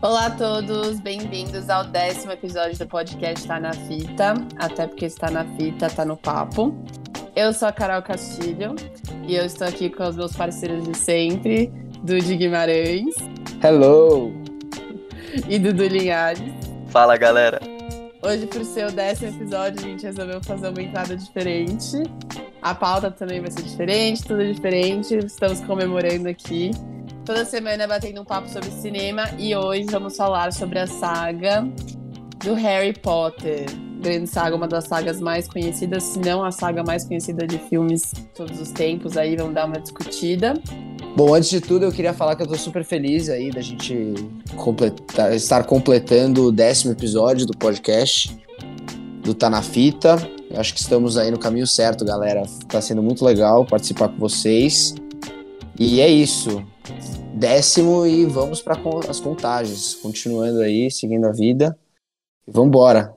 Olá a todos, bem-vindos ao décimo episódio do podcast Tá na Fita. Até porque está na fita, tá no papo. Eu sou a Carol Castilho e eu estou aqui com os meus parceiros de sempre, Dudy Guimarães. Hello! E Dudu Linhares. Fala, galera! Hoje, por ser o décimo episódio, a gente resolveu fazer uma entrada diferente. A pauta também vai ser diferente, tudo diferente. Estamos comemorando aqui. Toda semana batendo um papo sobre cinema e hoje vamos falar sobre a saga do Harry Potter. Grande saga, uma das sagas mais conhecidas, se não a saga mais conhecida de filmes todos os tempos. Aí vamos dar uma discutida. Bom, antes de tudo, eu queria falar que eu tô super feliz aí da gente completar, estar completando o décimo episódio do podcast do Tá na Fita. Eu acho que estamos aí no caminho certo, galera. Tá sendo muito legal participar com vocês. E é isso décimo e vamos para as contagens. Continuando aí, seguindo a vida. Vamos embora.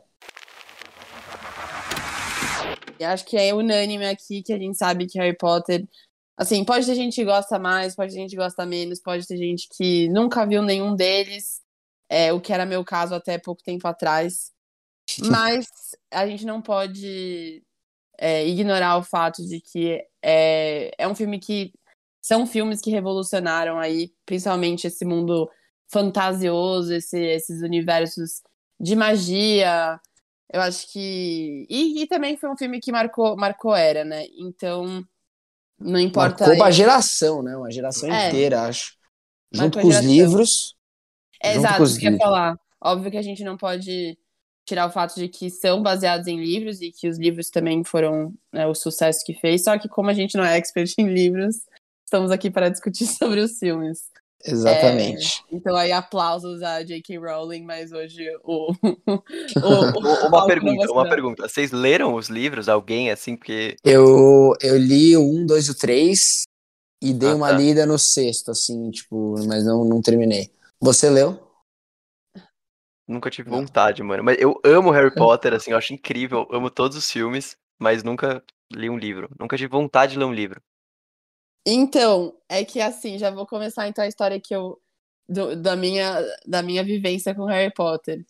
Acho que é unânime aqui que a gente sabe que Harry Potter. Assim, pode ter gente que gosta mais, pode ter gente que gosta menos, pode ter gente que nunca viu nenhum deles, é, o que era meu caso até pouco tempo atrás. Mas a gente não pode é, ignorar o fato de que é, é um filme que são filmes que revolucionaram aí, principalmente esse mundo fantasioso, esse, esses universos de magia. Eu acho que. E, e, também foi um filme que marcou, marcou era, né? Então, não importa. Marcou uma geração, né? Uma geração é. inteira, acho. Junto com os livros. É, exato, isso que eu ia falar. Óbvio que a gente não pode tirar o fato de que são baseados em livros e que os livros também foram né, o sucesso que fez, só que como a gente não é expert em livros, estamos aqui para discutir sobre os filmes. Exatamente. É, então aí aplausos a J.K. Rowling, mas hoje o, o, o uma pergunta, uma pergunta. Vocês leram os livros? Alguém assim porque eu eu li o um, dois e o três e dei ah, uma tá. lida no sexto, assim, tipo, mas não não terminei. Você leu? Nunca tive vontade, mano. Mas eu amo Harry Potter, assim, eu acho incrível, amo todos os filmes, mas nunca li um livro. Nunca tive vontade de ler um livro. Então, é que assim, já vou começar então a história que eu do, da minha da minha vivência com Harry Potter.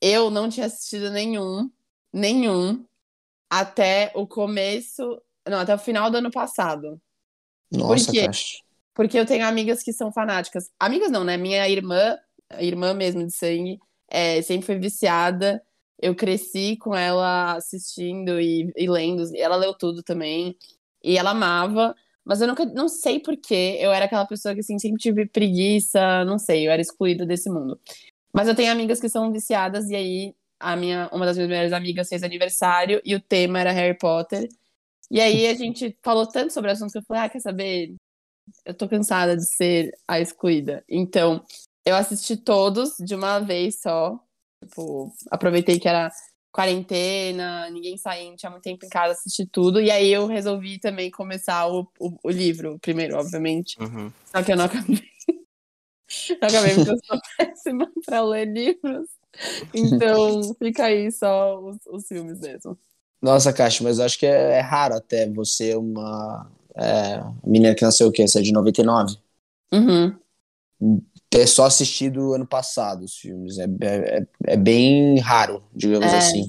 Eu não tinha assistido nenhum, nenhum até o começo, não, até o final do ano passado. Nossa, Por quê? Porque eu tenho amigas que são fanáticas. Amigas não, né? Minha irmã, irmã mesmo de sangue, é, sempre foi viciada. Eu cresci com ela assistindo e, e lendo. Ela leu tudo também. E ela amava. Mas eu nunca, não sei porquê, eu era aquela pessoa que assim, sempre tive preguiça, não sei, eu era excluída desse mundo. Mas eu tenho amigas que são viciadas, e aí a minha, uma das minhas melhores amigas fez aniversário, e o tema era Harry Potter. E aí a gente falou tanto sobre o assunto que eu falei, ah, quer saber? Eu tô cansada de ser a excluída. Então, eu assisti todos de uma vez só. Tipo, aproveitei que era quarentena, ninguém saindo, tinha muito tempo em casa, assisti tudo. E aí eu resolvi também começar o, o, o livro primeiro, obviamente. Uhum. Só que eu não acabei. não acabei porque eu sou péssima pra ler livros. Então fica aí só os, os filmes mesmo. Nossa, Caixa, mas eu acho que é, é raro até você, uma é, menina que nasceu o quê? Você é de 99? Uhum ter só assistido ano passado os filmes. É, é, é bem raro, digamos é, assim.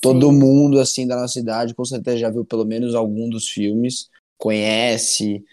Todo mundo, assim, da nossa idade, com certeza já viu pelo menos algum dos filmes, conhece.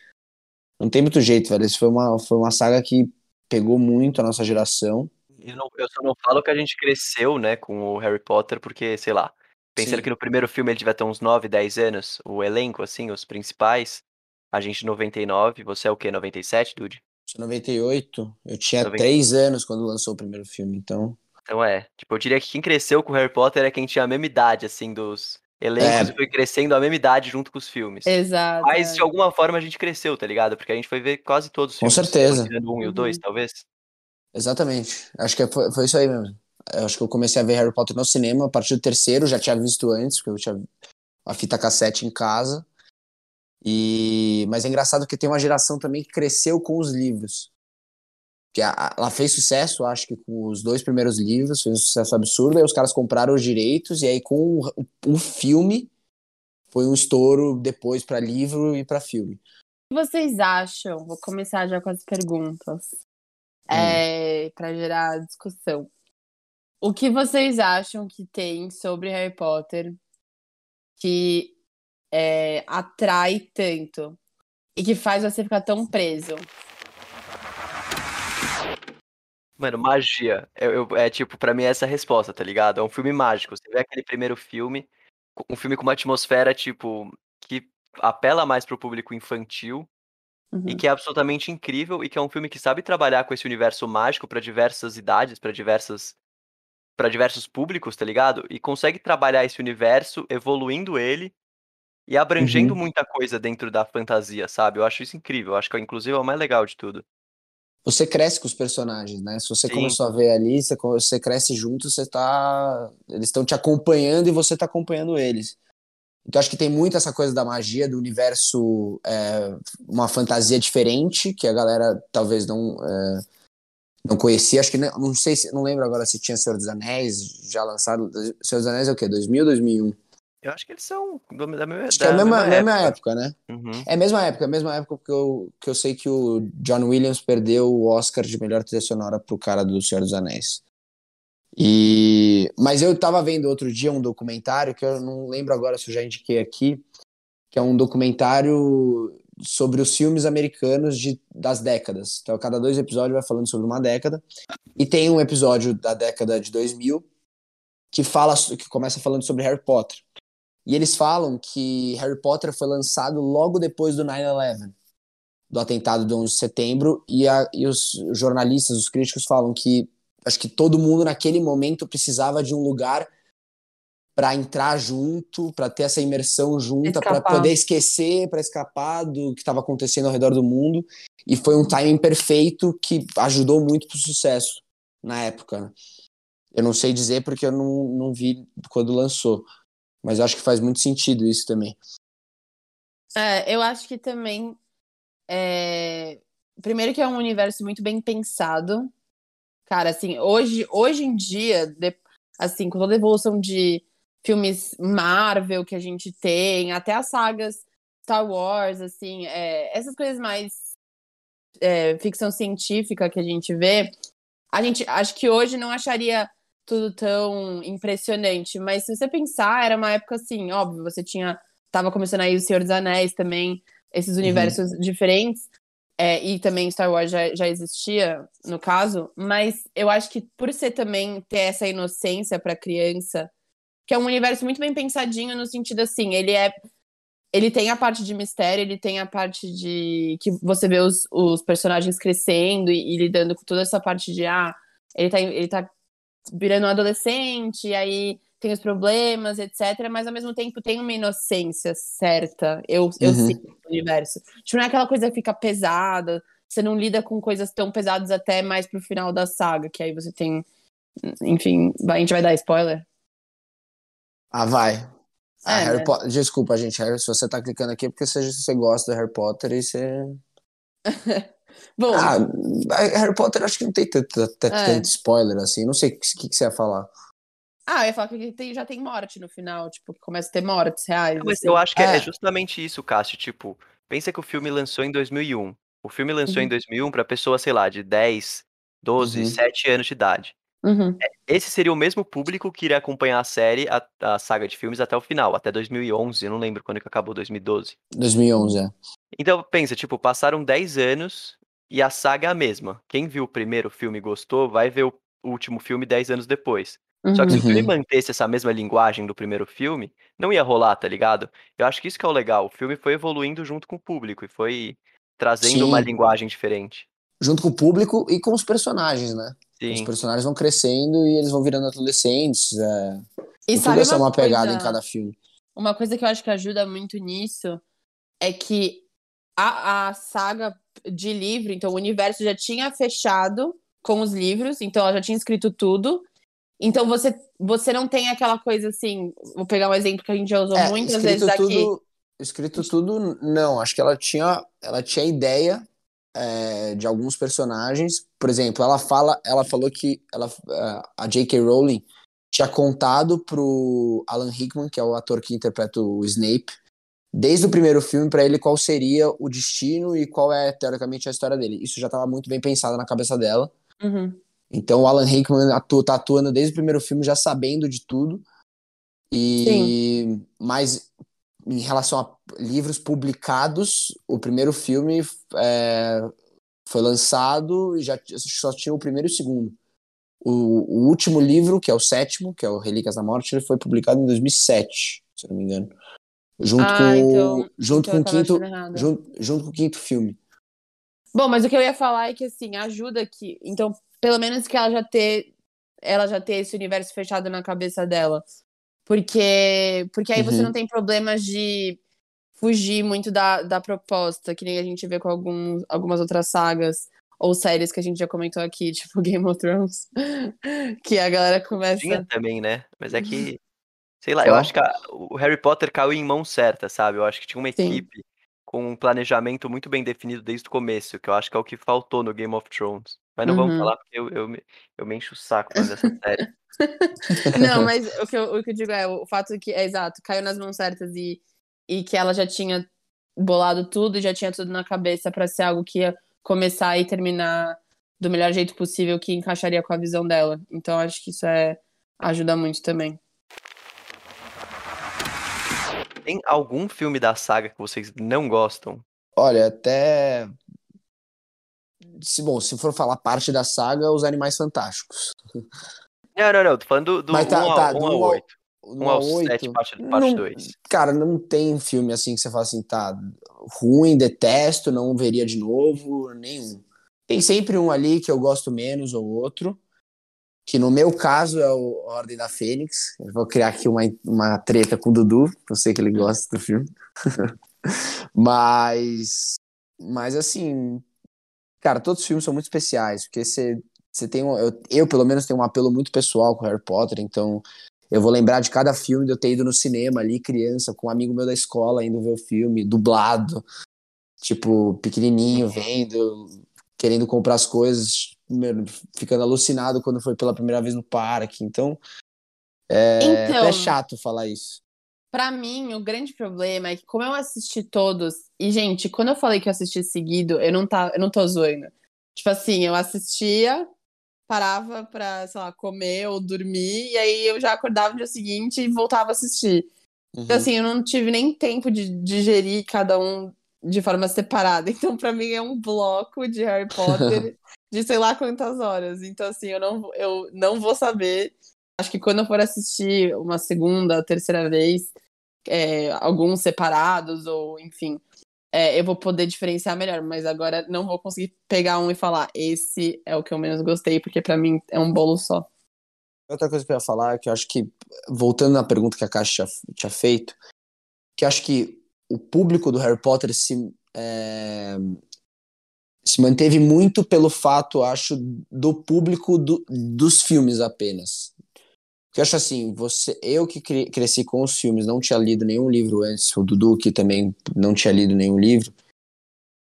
Não tem muito jeito, velho. Isso foi uma, foi uma saga que pegou muito a nossa geração. Eu, não, eu só não falo que a gente cresceu, né, com o Harry Potter, porque, sei lá, pensando Sim. que no primeiro filme ele devia ter uns 9, 10 anos, o elenco, assim, os principais. A gente 99, você é o quê, 97, Dude? Sou 98. Eu tinha 90... 3 anos quando lançou o primeiro filme, então. Então é. Tipo, eu diria que quem cresceu com Harry Potter é quem tinha a mesma idade, assim, dos elencos é. foi crescendo a mesma idade junto com os filmes. Exato. Mas de alguma forma a gente cresceu, tá ligado? Porque a gente foi ver quase todos os filmes. Com certeza. O 1 um e o 2, uhum. talvez. Exatamente. Acho que foi, foi isso aí mesmo. Eu acho que eu comecei a ver Harry Potter no cinema a partir do terceiro, já tinha visto antes, porque eu tinha a fita cassete em casa. E mas é engraçado que tem uma geração também que cresceu com os livros. Que ela fez sucesso, acho que com os dois primeiros livros, fez um sucesso absurdo, aí os caras compraram os direitos e aí com o, o filme foi um estouro depois para livro e para filme. O que vocês acham? Vou começar já com as perguntas. é, para gerar discussão. O que vocês acham que tem sobre Harry Potter que é, atrai tanto e que faz você ficar tão preso? Mano, magia. Eu, eu- é tipo, pra mim essa é a resposta, tá ligado? É um filme mágico. Você vê aquele primeiro filme, um filme com uma atmosfera, tipo, que apela mais pro público infantil Uhum. e que é absolutamente incrível e que é um filme que sabe trabalhar com esse universo mágico pra diversas idades, pra diversas para diversos públicos, tá ligado? E consegue trabalhar esse universo, evoluindo ele e abrangendo Uhum. muita coisa dentro da fantasia, sabe? Eu acho isso incrível. Eu acho que inclusive é o mais legal de tudo. Você cresce com os personagens, né? Se você Sim. começou a ver ali, você, você cresce junto, você tá. Eles estão te acompanhando e você tá acompanhando eles. Então acho que tem muito essa coisa da magia, do universo, é, uma fantasia diferente, que a galera talvez não, é, não conhecia. Acho que não, não sei se. Não lembro agora se tinha Senhor dos Anéis já lançado. Senhor dos Anéis é o quê? 2000 2001? Eu acho que eles são da mesma, Acho que é a mesma mesma época. época, né? Uhum. É a mesma época, a mesma época que eu, que eu sei que o John Williams perdeu o Oscar de melhor trilha sonora pro cara do Senhor dos Anéis. E mas eu tava vendo outro dia um documentário que eu não lembro agora se eu já indiquei aqui, que é um documentário sobre os filmes americanos de, das décadas. Então, cada dois episódios vai falando sobre uma década. E tem um episódio da década de 2000 que fala que começa falando sobre Harry Potter. E eles falam que Harry Potter foi lançado logo depois do 9/11, do atentado do 11 de setembro, e, a, e os jornalistas, os críticos falam que acho que todo mundo naquele momento precisava de um lugar para entrar junto, para ter essa imersão junta, para poder esquecer, para escapar do que estava acontecendo ao redor do mundo. E foi um timing perfeito que ajudou muito pro sucesso na época. né? Eu não sei dizer porque eu não, não vi quando lançou, mas acho que faz muito sentido isso também. É, eu acho que também. é, Primeiro que é um universo muito bem pensado. Cara, assim, hoje, hoje em dia, de- assim, com toda a evolução de filmes Marvel que a gente tem, até as sagas Star Wars, assim, é, essas coisas mais é, ficção científica que a gente vê, a gente acho que hoje não acharia tudo tão impressionante, mas se você pensar, era uma época assim, óbvio, você tinha tava começando aí o Senhor dos Anéis também, esses universos diferentes, é, e também Star Wars já, já existia, no caso, mas eu acho que por ser também ter essa inocência para criança, que é um universo muito bem pensadinho no sentido assim, ele é ele tem a parte de mistério, ele tem a parte de que você vê os, os personagens crescendo e, e lidando com toda essa parte de ah, ele tá, ele tá virando um adolescente, e aí tem os problemas, etc. Mas ao mesmo tempo tem uma inocência certa. Eu, eu Uhum. sinto no universo. Tipo, não é aquela coisa que fica pesada, você não lida com coisas tão pesadas até mais pro final da saga, que aí você tem. Enfim, a gente vai dar spoiler? Ah, vai. Ah, É, Harry né? Potter. Desculpa, gente. Harry, se você tá clicando aqui é porque você, você gosta do Harry Potter e você. Bom, Ah, Harry Potter acho que não tem tanto, tanto, É. tanto spoiler assim. Não sei o que, que você ia falar. ah, eu ia falar que tem- já tem morte no final, tipo, que começa a ter mortes reais. Mas assim. eu acho que é É. justamente isso, Cássio. Tipo, pensa que o filme lançou em 2001. O filme lançou em Uhum. 2001 pra pessoa, sei lá, de 10, 12, Uhum. 7 anos de idade. Uhum. Esse seria o mesmo público que iria acompanhar a série, a, a saga de filmes até o final, até 2011. Eu não lembro quando que acabou 2012. 2011, é. Então, pensa, tipo, passaram 10 anos e a saga é a mesma. Quem viu o primeiro filme e gostou, vai ver o último filme 10 anos depois. Só que se o filme Uhum. mantesse essa mesma linguagem do primeiro filme, não ia rolar, tá ligado? Eu acho que isso que é o legal. O filme foi evoluindo junto com o público e foi trazendo uma Sim. linguagem diferente. Junto com o público e com os personagens, né? Os Sim. personagens vão crescendo e eles vão virando adolescentes. É... E E tudo sabe essa é uma uma pegada coisa- em cada filme. Uma coisa que eu acho que ajuda muito nisso é que a, a saga de livro, então o universo já tinha fechado com os livros, então ela já tinha escrito tudo. Então você, você não tem aquela coisa assim. Vou pegar um exemplo que a gente já usou É, muitas vezes aqui. tudo, escrito tudo, não. Acho que ela tinha, ela tinha ideia é, de alguns personagens. Por exemplo, ela fala, ela falou que ela, é, a J.K. Rowling tinha contado pro Alan Rickman, que é o ator que interpreta o Snape, desde o primeiro filme para ele qual seria o destino e qual é teoricamente a história dele. Isso já estava muito bem pensado na cabeça dela. Uhum. Então o Alan Rickman atua, tá atuando desde o primeiro filme já sabendo de tudo. E Sim. mas em relação a livros publicados, o primeiro filme é, foi lançado e já só tinha o primeiro e o segundo. O, o, último livro, que é o sétimo, que é o Relíquias da Morte, ele foi publicado em 2007, se eu não me engano. Junto Ah, com, então- junto então com o quinto, junto, junto com o quinto filme. Bom, mas o que eu ia falar é que assim, ajuda que. Então, pelo menos que ela já ter. Ela já ter esse universo fechado na cabeça dela. Porque. Porque aí você Uhum. não tem problemas de fugir muito da, da proposta, que nem a gente vê com alguns, algumas outras sagas ou séries que a gente já comentou aqui, tipo Game of Thrones. que a galera começa. Tinha também, né? Mas é que, sei lá, eu Qual? acho que a- o Harry Potter caiu em mão certa, sabe? Eu acho que tinha uma Sim. equipe com um planejamento muito bem definido desde o começo, que eu acho que é o que faltou no Game of Thrones. Mas não vamos Uhum. falar, porque eu, eu, me- eu me encho o saco dessa série. Não, mas o que, eu, o que eu digo é o fato que, é exato, caiu nas mãos certas e, e que ela já tinha bolado tudo e já tinha tudo na cabeça pra ser algo que ia começar e terminar do melhor jeito possível que encaixaria com a visão dela. Então acho que isso é ajuda muito também. Tem algum filme da saga que vocês não gostam? Olha, até. Se, bom, se for falar parte da saga, os Animais Fantásticos. Não, não, não. Tô falando do, do Mas tá- 1 tá, ao, 1 ao um ao- 8. No 1 ao oito, 7, parte, parte não- 2. Cara, não tem filme assim que você fala assim, tá ruim, detesto, não veria de novo, nenhum. Tem sempre um ali que eu gosto menos ou outro, que no meu caso é o Ordem da Fênix. Eu vou criar aqui uma, uma treta com o Dudu, eu sei que ele gosta do filme. mas, mas assim, cara, todos os filmes são muito especiais, porque você, você tem um, eu, eu, pelo menos, tenho um apelo muito pessoal com Harry Potter, então eu vou lembrar de cada filme de eu ter ido no cinema ali, criança, com um amigo meu da escola indo ver o filme, dublado, tipo, pequenininho, vendo, querendo comprar as coisas, ficando alucinado quando foi pela primeira vez no parque. Então, é, Então- é chato falar isso. Pra mim, o grande problema é que, como eu assisti todos, e, gente, quando eu falei que eu assisti seguido, eu não, tá, eu não tô zoando. Tipo assim, eu assistia, parava pra, sei lá, comer ou dormir, e aí eu já acordava no dia seguinte e voltava a assistir. Então, Uhum. assim, eu não tive nem tempo de digerir cada um de forma separada. Então, pra mim, é um bloco de Harry Potter de sei lá quantas horas. Então, assim, eu não, eu não vou saber. Acho que quando eu for assistir uma segunda, terceira vez, é, alguns separados, ou enfim, é, eu vou poder diferenciar melhor. Mas agora não vou conseguir pegar um e falar, esse é o que eu menos gostei, porque pra mim é um bolo só. Outra coisa que eu ia falar, que eu acho que, voltando na pergunta que a Caixa tinha, tinha feito, que acho que o público do Harry Potter se, é, se manteve muito pelo fato, acho, do público do- dos filmes apenas. Porque eu acho assim, você, eu que cre- cresci com os filmes, não tinha lido nenhum livro antes, o Dudu que também não tinha lido nenhum livro,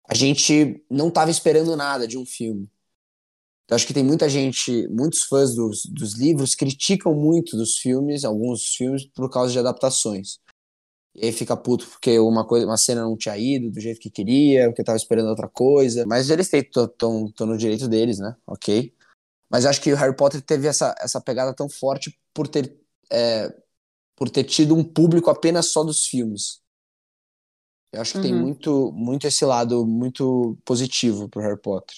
a gente não estava esperando nada de um filme. Então, acho que tem muita gente, muitos fãs dos, dos livros criticam muito dos filmes, alguns filmes, por causa de adaptações. E aí fica puto porque uma, coisa, uma cena não tinha ido do jeito que queria, porque tava esperando outra coisa. Mas eles estão no direito deles, né? Ok. Mas acho que o Harry Potter teve essa, essa pegada tão forte por ter, é, por ter tido um público apenas só dos filmes. Eu acho que tem Uhum. muito, muito esse lado muito positivo pro Harry Potter.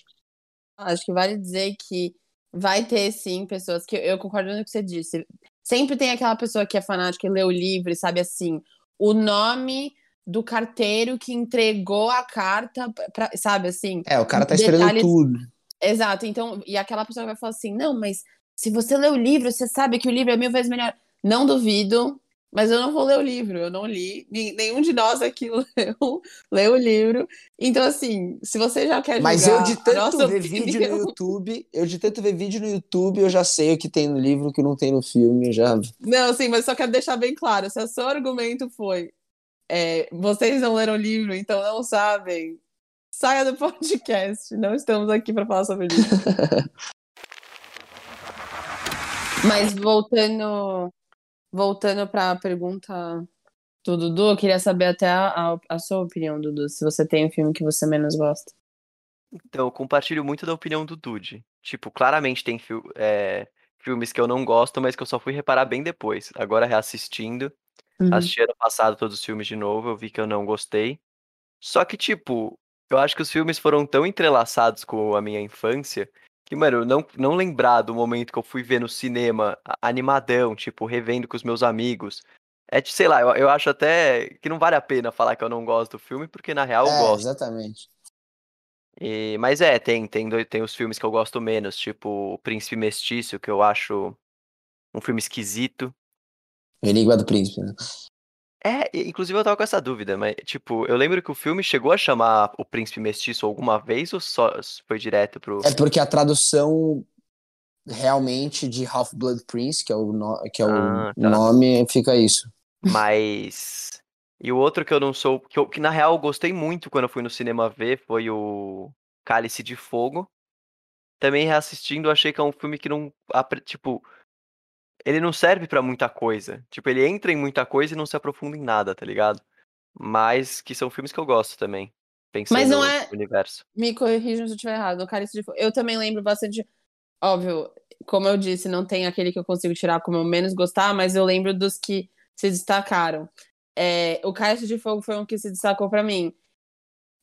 Acho que vale dizer que vai ter, sim, pessoas que eu concordo com o que você disse. Sempre tem aquela pessoa que é fanática e lê o livro e sabe assim, o nome do carteiro que entregou a carta, pra, sabe assim? É, o cara tá esperando Detalhes- tudo. Exato. Então, e aquela pessoa vai falar assim: não, mas se você lê o livro, você sabe que o livro é mil vezes melhor. Não duvido, mas eu não vou ler o livro. Eu não li. Nenhum de nós aqui leu, leu o livro. Então, assim, se você já quer Mas eu de tanto ver vídeo opinião- no YouTube, eu de tanto ver vídeo no YouTube, eu já sei o que tem no livro, o que não tem no filme, já. Não, sim, mas só quero deixar bem claro: se o seu argumento foi é, vocês não leram o livro, então não sabem, saia do podcast. Não estamos aqui para falar sobre isso. mas voltando, voltando para a pergunta do Dudu, eu queria saber até a, a, a sua opinião, Dudu, se você tem um filme que você menos gosta. Então, eu compartilho muito da opinião do Dude. Tipo, claramente tem é, filmes que eu não gosto, mas que eu só fui reparar bem depois. Agora, reassistindo, Uhum. assisti ano passado todos os filmes de novo, eu vi que eu não gostei. Só que, tipo, eu acho que os filmes foram tão entrelaçados com a minha infância que, mano, não, não lembrar do momento que eu fui ver no cinema animadão, tipo, revendo com os meus amigos. É, de, sei lá, eu, eu acho até que não vale a pena falar que eu não gosto do filme, porque na real eu É, gosto. exatamente. E, mas é, tem, tem, tem os filmes que eu gosto menos, tipo O Príncipe Mestiço, que eu acho um filme esquisito. Enigma do Príncipe, né? É, inclusive eu tava com essa dúvida, mas, tipo, eu lembro que o filme chegou a chamar O Príncipe Mestiço alguma vez ou só foi direto pro. É porque a tradução realmente de Half-Blood Prince, que é o, no- que é o Ah, tá. nome, fica isso. Mas. E o outro que eu não sou. Que, eu, que na real eu gostei muito quando eu fui no cinema ver foi o Cálice de Fogo. Também reassistindo, achei que é um filme que não. Tipo. Ele não serve pra muita coisa. Tipo, ele entra em muita coisa e não se aprofunda em nada, tá ligado? Mas que são filmes que eu gosto também. Pensando Mas não no é- universo. Me corrijam se eu estiver errado. No Cálice de Fogo. Eu também lembro bastante. Óbvio, como eu disse, não tem aquele que eu consigo tirar como eu menos gostar, mas eu lembro dos que se destacaram. É, o Cálice de Fogo foi um que se destacou pra mim.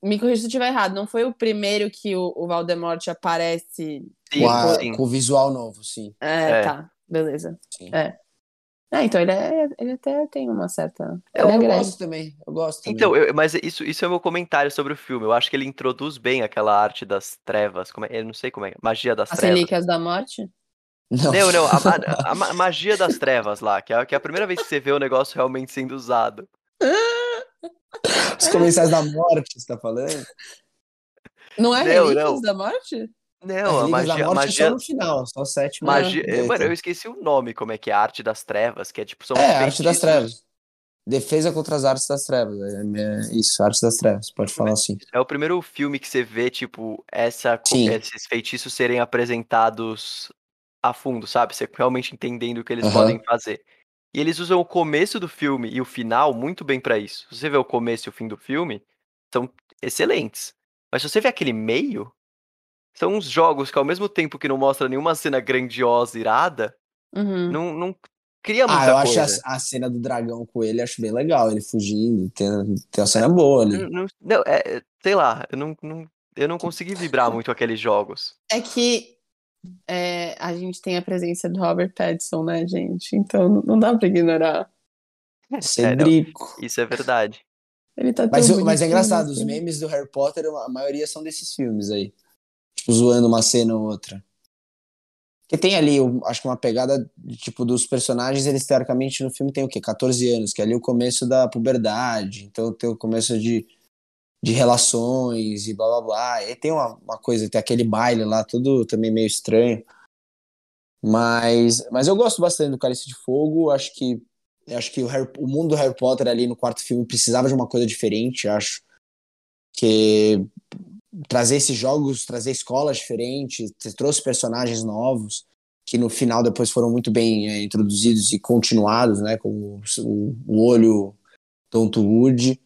Me corrija se eu estiver errado. Não foi o primeiro que o, o Valdemort aparece. Sim, com, a- sim. com o visual novo, sim. É, É. tá. Beleza. sim. É. É, então ele, é, ele até tem uma certa. Eu, ele agrega. gosto também, eu gosto também. Então, eu- mas isso, isso é o meu comentário sobre o filme. Eu acho que ele introduz bem aquela arte das trevas. Como é, eu não sei como é. Magia das As trevas. Relíquias da Morte? Não, Não, não, a, a ma- magia das trevas lá, que é, que é a primeira vez que você vê o negócio realmente sendo usado. Os comensais da morte, você tá falando? Não é Não, Relíquias não. da Morte? Não, a magia, da a morte é magia, só no final, só sétimo. magia, mano, eu esqueci o nome, como é que é, a arte das trevas, que é tipo, são É, arte das trevas. Defesa contra as artes das trevas. É, é isso, arte das trevas, pode falar assim. É o primeiro filme que você vê, tipo, essa, Sim. esses feitiços serem apresentados a fundo, sabe? Você realmente entendendo o que eles Aham. podem fazer. E eles usam o começo do filme e o final muito bem pra isso. Se você vê o começo e o fim do filme, são excelentes. Mas se você vê aquele meio, são uns jogos que ao mesmo tempo que não mostra nenhuma cena grandiosa, irada, Uhum. não, não cria muita Ah, eu acho coisa. a, a cena do dragão com ele, acho bem legal, ele fugindo, tem, tem uma cena boa ali. Não, não- não, é, sei lá, eu não, não, eu não consegui vibrar muito aqueles jogos. É que é, a gente tem a presença do Robert Pattinson, né, gente? Então não- dá pra ignorar. É, não, Cedrico. isso é verdade. Ele tá Mas, mas é engraçado, os assim. memes do Harry Potter, a maioria são desses filmes aí. Tipo, zoando uma cena ou outra. Porque tem ali, o- acho que uma pegada, tipo, dos personagens, eles teoricamente no filme tem o quê? 14 anos, que é ali o começo da puberdade. Então tem o começo de, de relações e blá blá blá. E tem uma, uma coisa, tem aquele baile lá, tudo também meio estranho. Mas, mas eu gosto bastante do Cálice de Fogo. Acho que acho que o, Harry- o mundo do Harry Potter ali no quarto filme precisava de uma coisa diferente, acho. Que trazer esses jogos, trazer escolas diferentes, trouxe personagens novos que no final depois foram muito bem é, introduzidos e continuados, né? Como o, o olho Tonto Wood.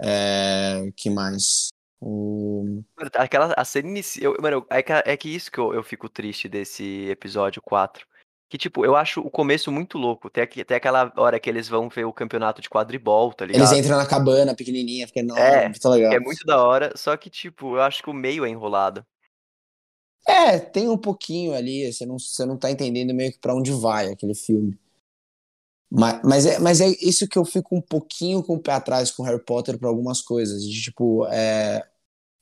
É, que mais? O... Aquela, a cena inicial. Mano, é que, é que isso que eu, eu fico triste desse episódio 4. Que, tipo, eu acho o começo muito louco. Tem, tem aquela hora que eles vão ver o campeonato de quadribol, tá ligado? Eles entram na cabana pequenininha, fica enorme, É, muito legal. É muito da hora, só que, tipo, eu acho que o meio é enrolado. É, tem um pouquinho ali, você não, você não tá entendendo meio que pra onde vai aquele filme. Mas, mas, é, mas é isso que eu fico um pouquinho com o pé atrás com Harry Potter pra algumas coisas. De, tipo, é,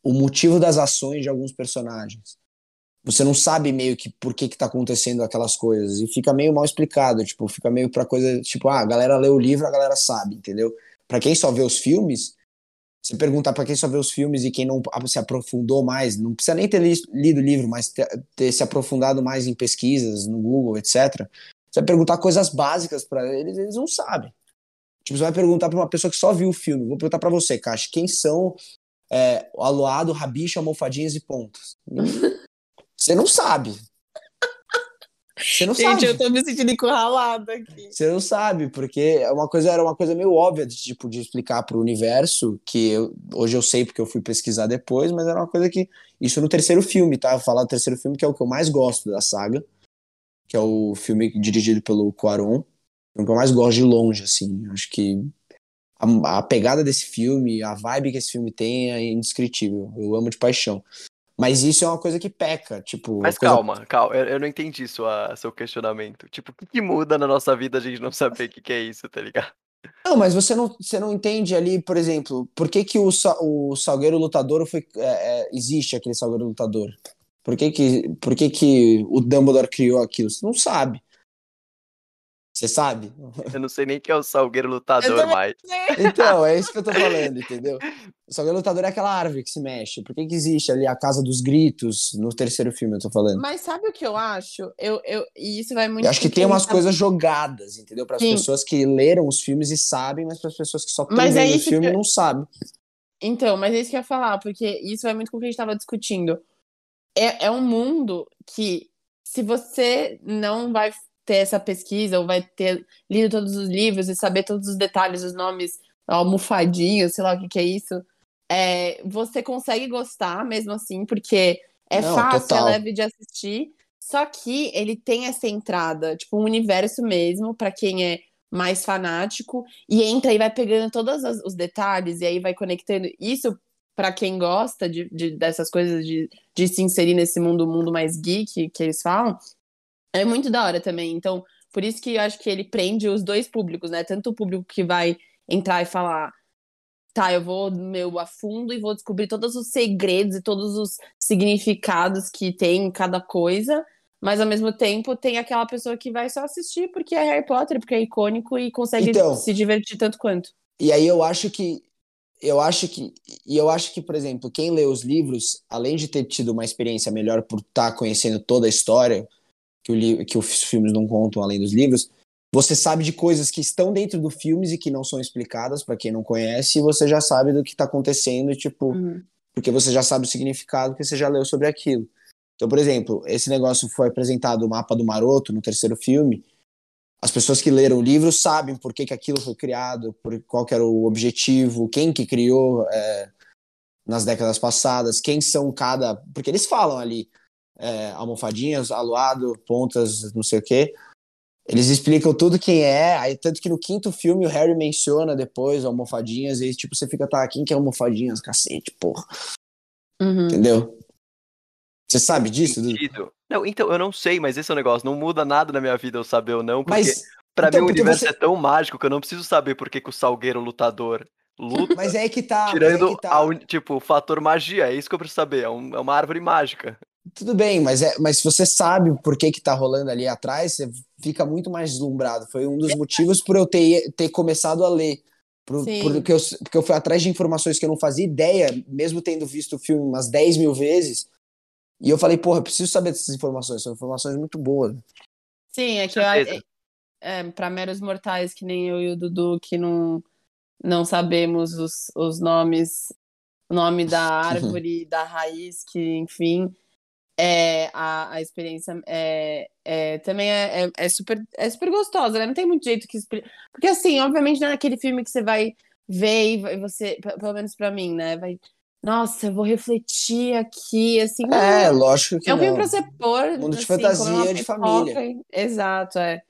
o motivo das ações de alguns personagens. Você não sabe meio que por que que tá acontecendo aquelas coisas. E fica meio mal explicado, tipo, fica meio pra coisa, tipo, ah, a galera lê o livro, a galera sabe, entendeu? Pra quem só vê os filmes, se perguntar pra quem só vê os filmes e quem não se aprofundou mais, não precisa nem ter li- lido o livro, mas ter, ter se aprofundado mais em pesquisas no Google, etc. Você vai perguntar coisas básicas pra eles, eles não sabem. Tipo, você vai perguntar pra uma pessoa que só viu o filme. Vou perguntar pra você, Caixa, quem são é, o Aloado, Rabicho, Almofadinhas e Pontas? Você não sabe. Você não Gente, sabe. eu tô me sentindo encurralada aqui. Você não sabe, porque é uma coisa, era uma coisa meio óbvia de, tipo, de explicar pro universo, que eu- hoje eu sei porque eu fui pesquisar depois, mas era uma coisa que. Isso no terceiro filme, tá? Eu vou falar do terceiro filme, que é o que eu mais gosto da saga, que é o filme dirigido pelo Cuarón, o que eu mais gosto de longe, assim. Acho que a, a pegada desse filme, a vibe que esse filme tem é indescritível. Eu amo de paixão. Mas isso é uma coisa que peca, tipo. Mas coisa- calma, calma, eu, eu não entendi sua, seu questionamento. Tipo, o que, que muda na nossa vida a gente não saber o que, que é isso, tá ligado? Não, mas você não, você não entende ali, por exemplo, por que, que o, o Salgueiro Lutador foi, é, é, existe aquele Salgueiro Lutador? Por que que, por que que o Dumbledore criou aquilo? Você não sabe. Você sabe? Eu não sei nem quem é o Salgueiro Lutador mais. Então, é isso que eu tô falando, entendeu? O Salgueiro Lutador é aquela árvore que se mexe. Por que que existe ali a Casa dos Gritos no terceiro filme, eu tô falando? Mas sabe o que eu acho? Eu, eu, e isso vai muito. Eu acho que tem umas tá- coisas jogadas, entendeu? Para as pessoas que leram os filmes e sabem, mas para as pessoas que só estão Mas é vendo o filme que- não sabem. Então, mas é isso que eu ia falar, porque isso vai muito com o que a gente tava discutindo. É, é um mundo que, se você não vai ter essa pesquisa, ou vai ter lido todos os livros e saber todos os detalhes, os nomes, almofadinhos, sei lá o que que é isso, é, você consegue gostar mesmo assim, porque é Não, fácil, total. é leve de assistir. Só que ele tem essa entrada, tipo, um universo mesmo, pra quem é mais fanático, e entra e vai pegando todos os detalhes, e aí vai conectando isso pra quem gosta de, de- dessas coisas, de, de se inserir nesse mundo, mundo mais geek que eles falam, é muito da hora também. Então, por isso que eu acho que ele prende os dois públicos, né? Tanto o público que vai entrar e falar, tá, eu vou meu a fundo e vou descobrir todos os segredos e todos os significados que tem em cada coisa, mas ao mesmo tempo tem aquela pessoa que vai só assistir porque é Harry Potter, porque é icônico e consegue Então. se divertir tanto quanto. E aí eu acho que eu acho que e eu acho que, por exemplo, quem lê os livros, além de ter tido uma experiência melhor por estar conhecendo toda a história que, o que os filmes não contam além dos livros, você sabe de coisas que estão dentro dos filmes e que não são explicadas para quem não conhece, e você já sabe do que está acontecendo, tipo, porque você já sabe o significado que você já leu sobre aquilo. Então, por exemplo, esse negócio foi apresentado o mapa do Maroto no terceiro filme. As pessoas que leram o livro sabem por que, que aquilo foi criado, por qual era o objetivo, quem que criou é, nas décadas passadas, quem são cada. Porque eles falam ali, é, almofadinhas, aluado, pontas, não sei o quê. Eles explicam tudo quem é, aí tanto que no quinto filme o Harry menciona depois almofadinhas, e tipo, você fica, tá, quem que é almofadinhas? Cacete, porra. Uhum. Entendeu? Você sabe disso? Sentido. Não, então, eu não sei, mas esse é o negócio. Não muda nada na minha vida eu saber ou não, porque Mas, pra então, mim o universo você- é tão mágico que eu não preciso saber por que, que o Salgueiro lutador luta. mas é aí que tá. é Tirando, que tá. a tipo, o fator magia, é isso que eu preciso saber. É, um- é uma árvore mágica. Tudo bem, mas, é, mas se você sabe por que que tá rolando ali atrás, você fica muito mais deslumbrado. Foi um dos motivos por eu ter, ter começado a ler. Por, Sim. porque, eu, porque eu fui atrás de informações que eu não fazia ideia, mesmo tendo visto o filme umas 10 mil vezes. E eu falei, porra, eu preciso saber dessas informações, são informações muito boas. Sim, é que eu, é, é, para meros mortais que nem eu e o Dudu, que não, não sabemos os, os nomes, o nome da árvore, da raiz, que, enfim, é, a, a experiência é, é, também é, é, é super, é super gostosa, né? Não tem muito jeito que explicar. Porque, assim, obviamente, não é aquele filme que você vai ver e você, pelo menos pra mim, né? Vai, nossa, eu vou refletir aqui, assim. não. É, lógico que É um filme pra você pôr. Mundo de assim, fantasia, comer uma de família. e- Exato, é.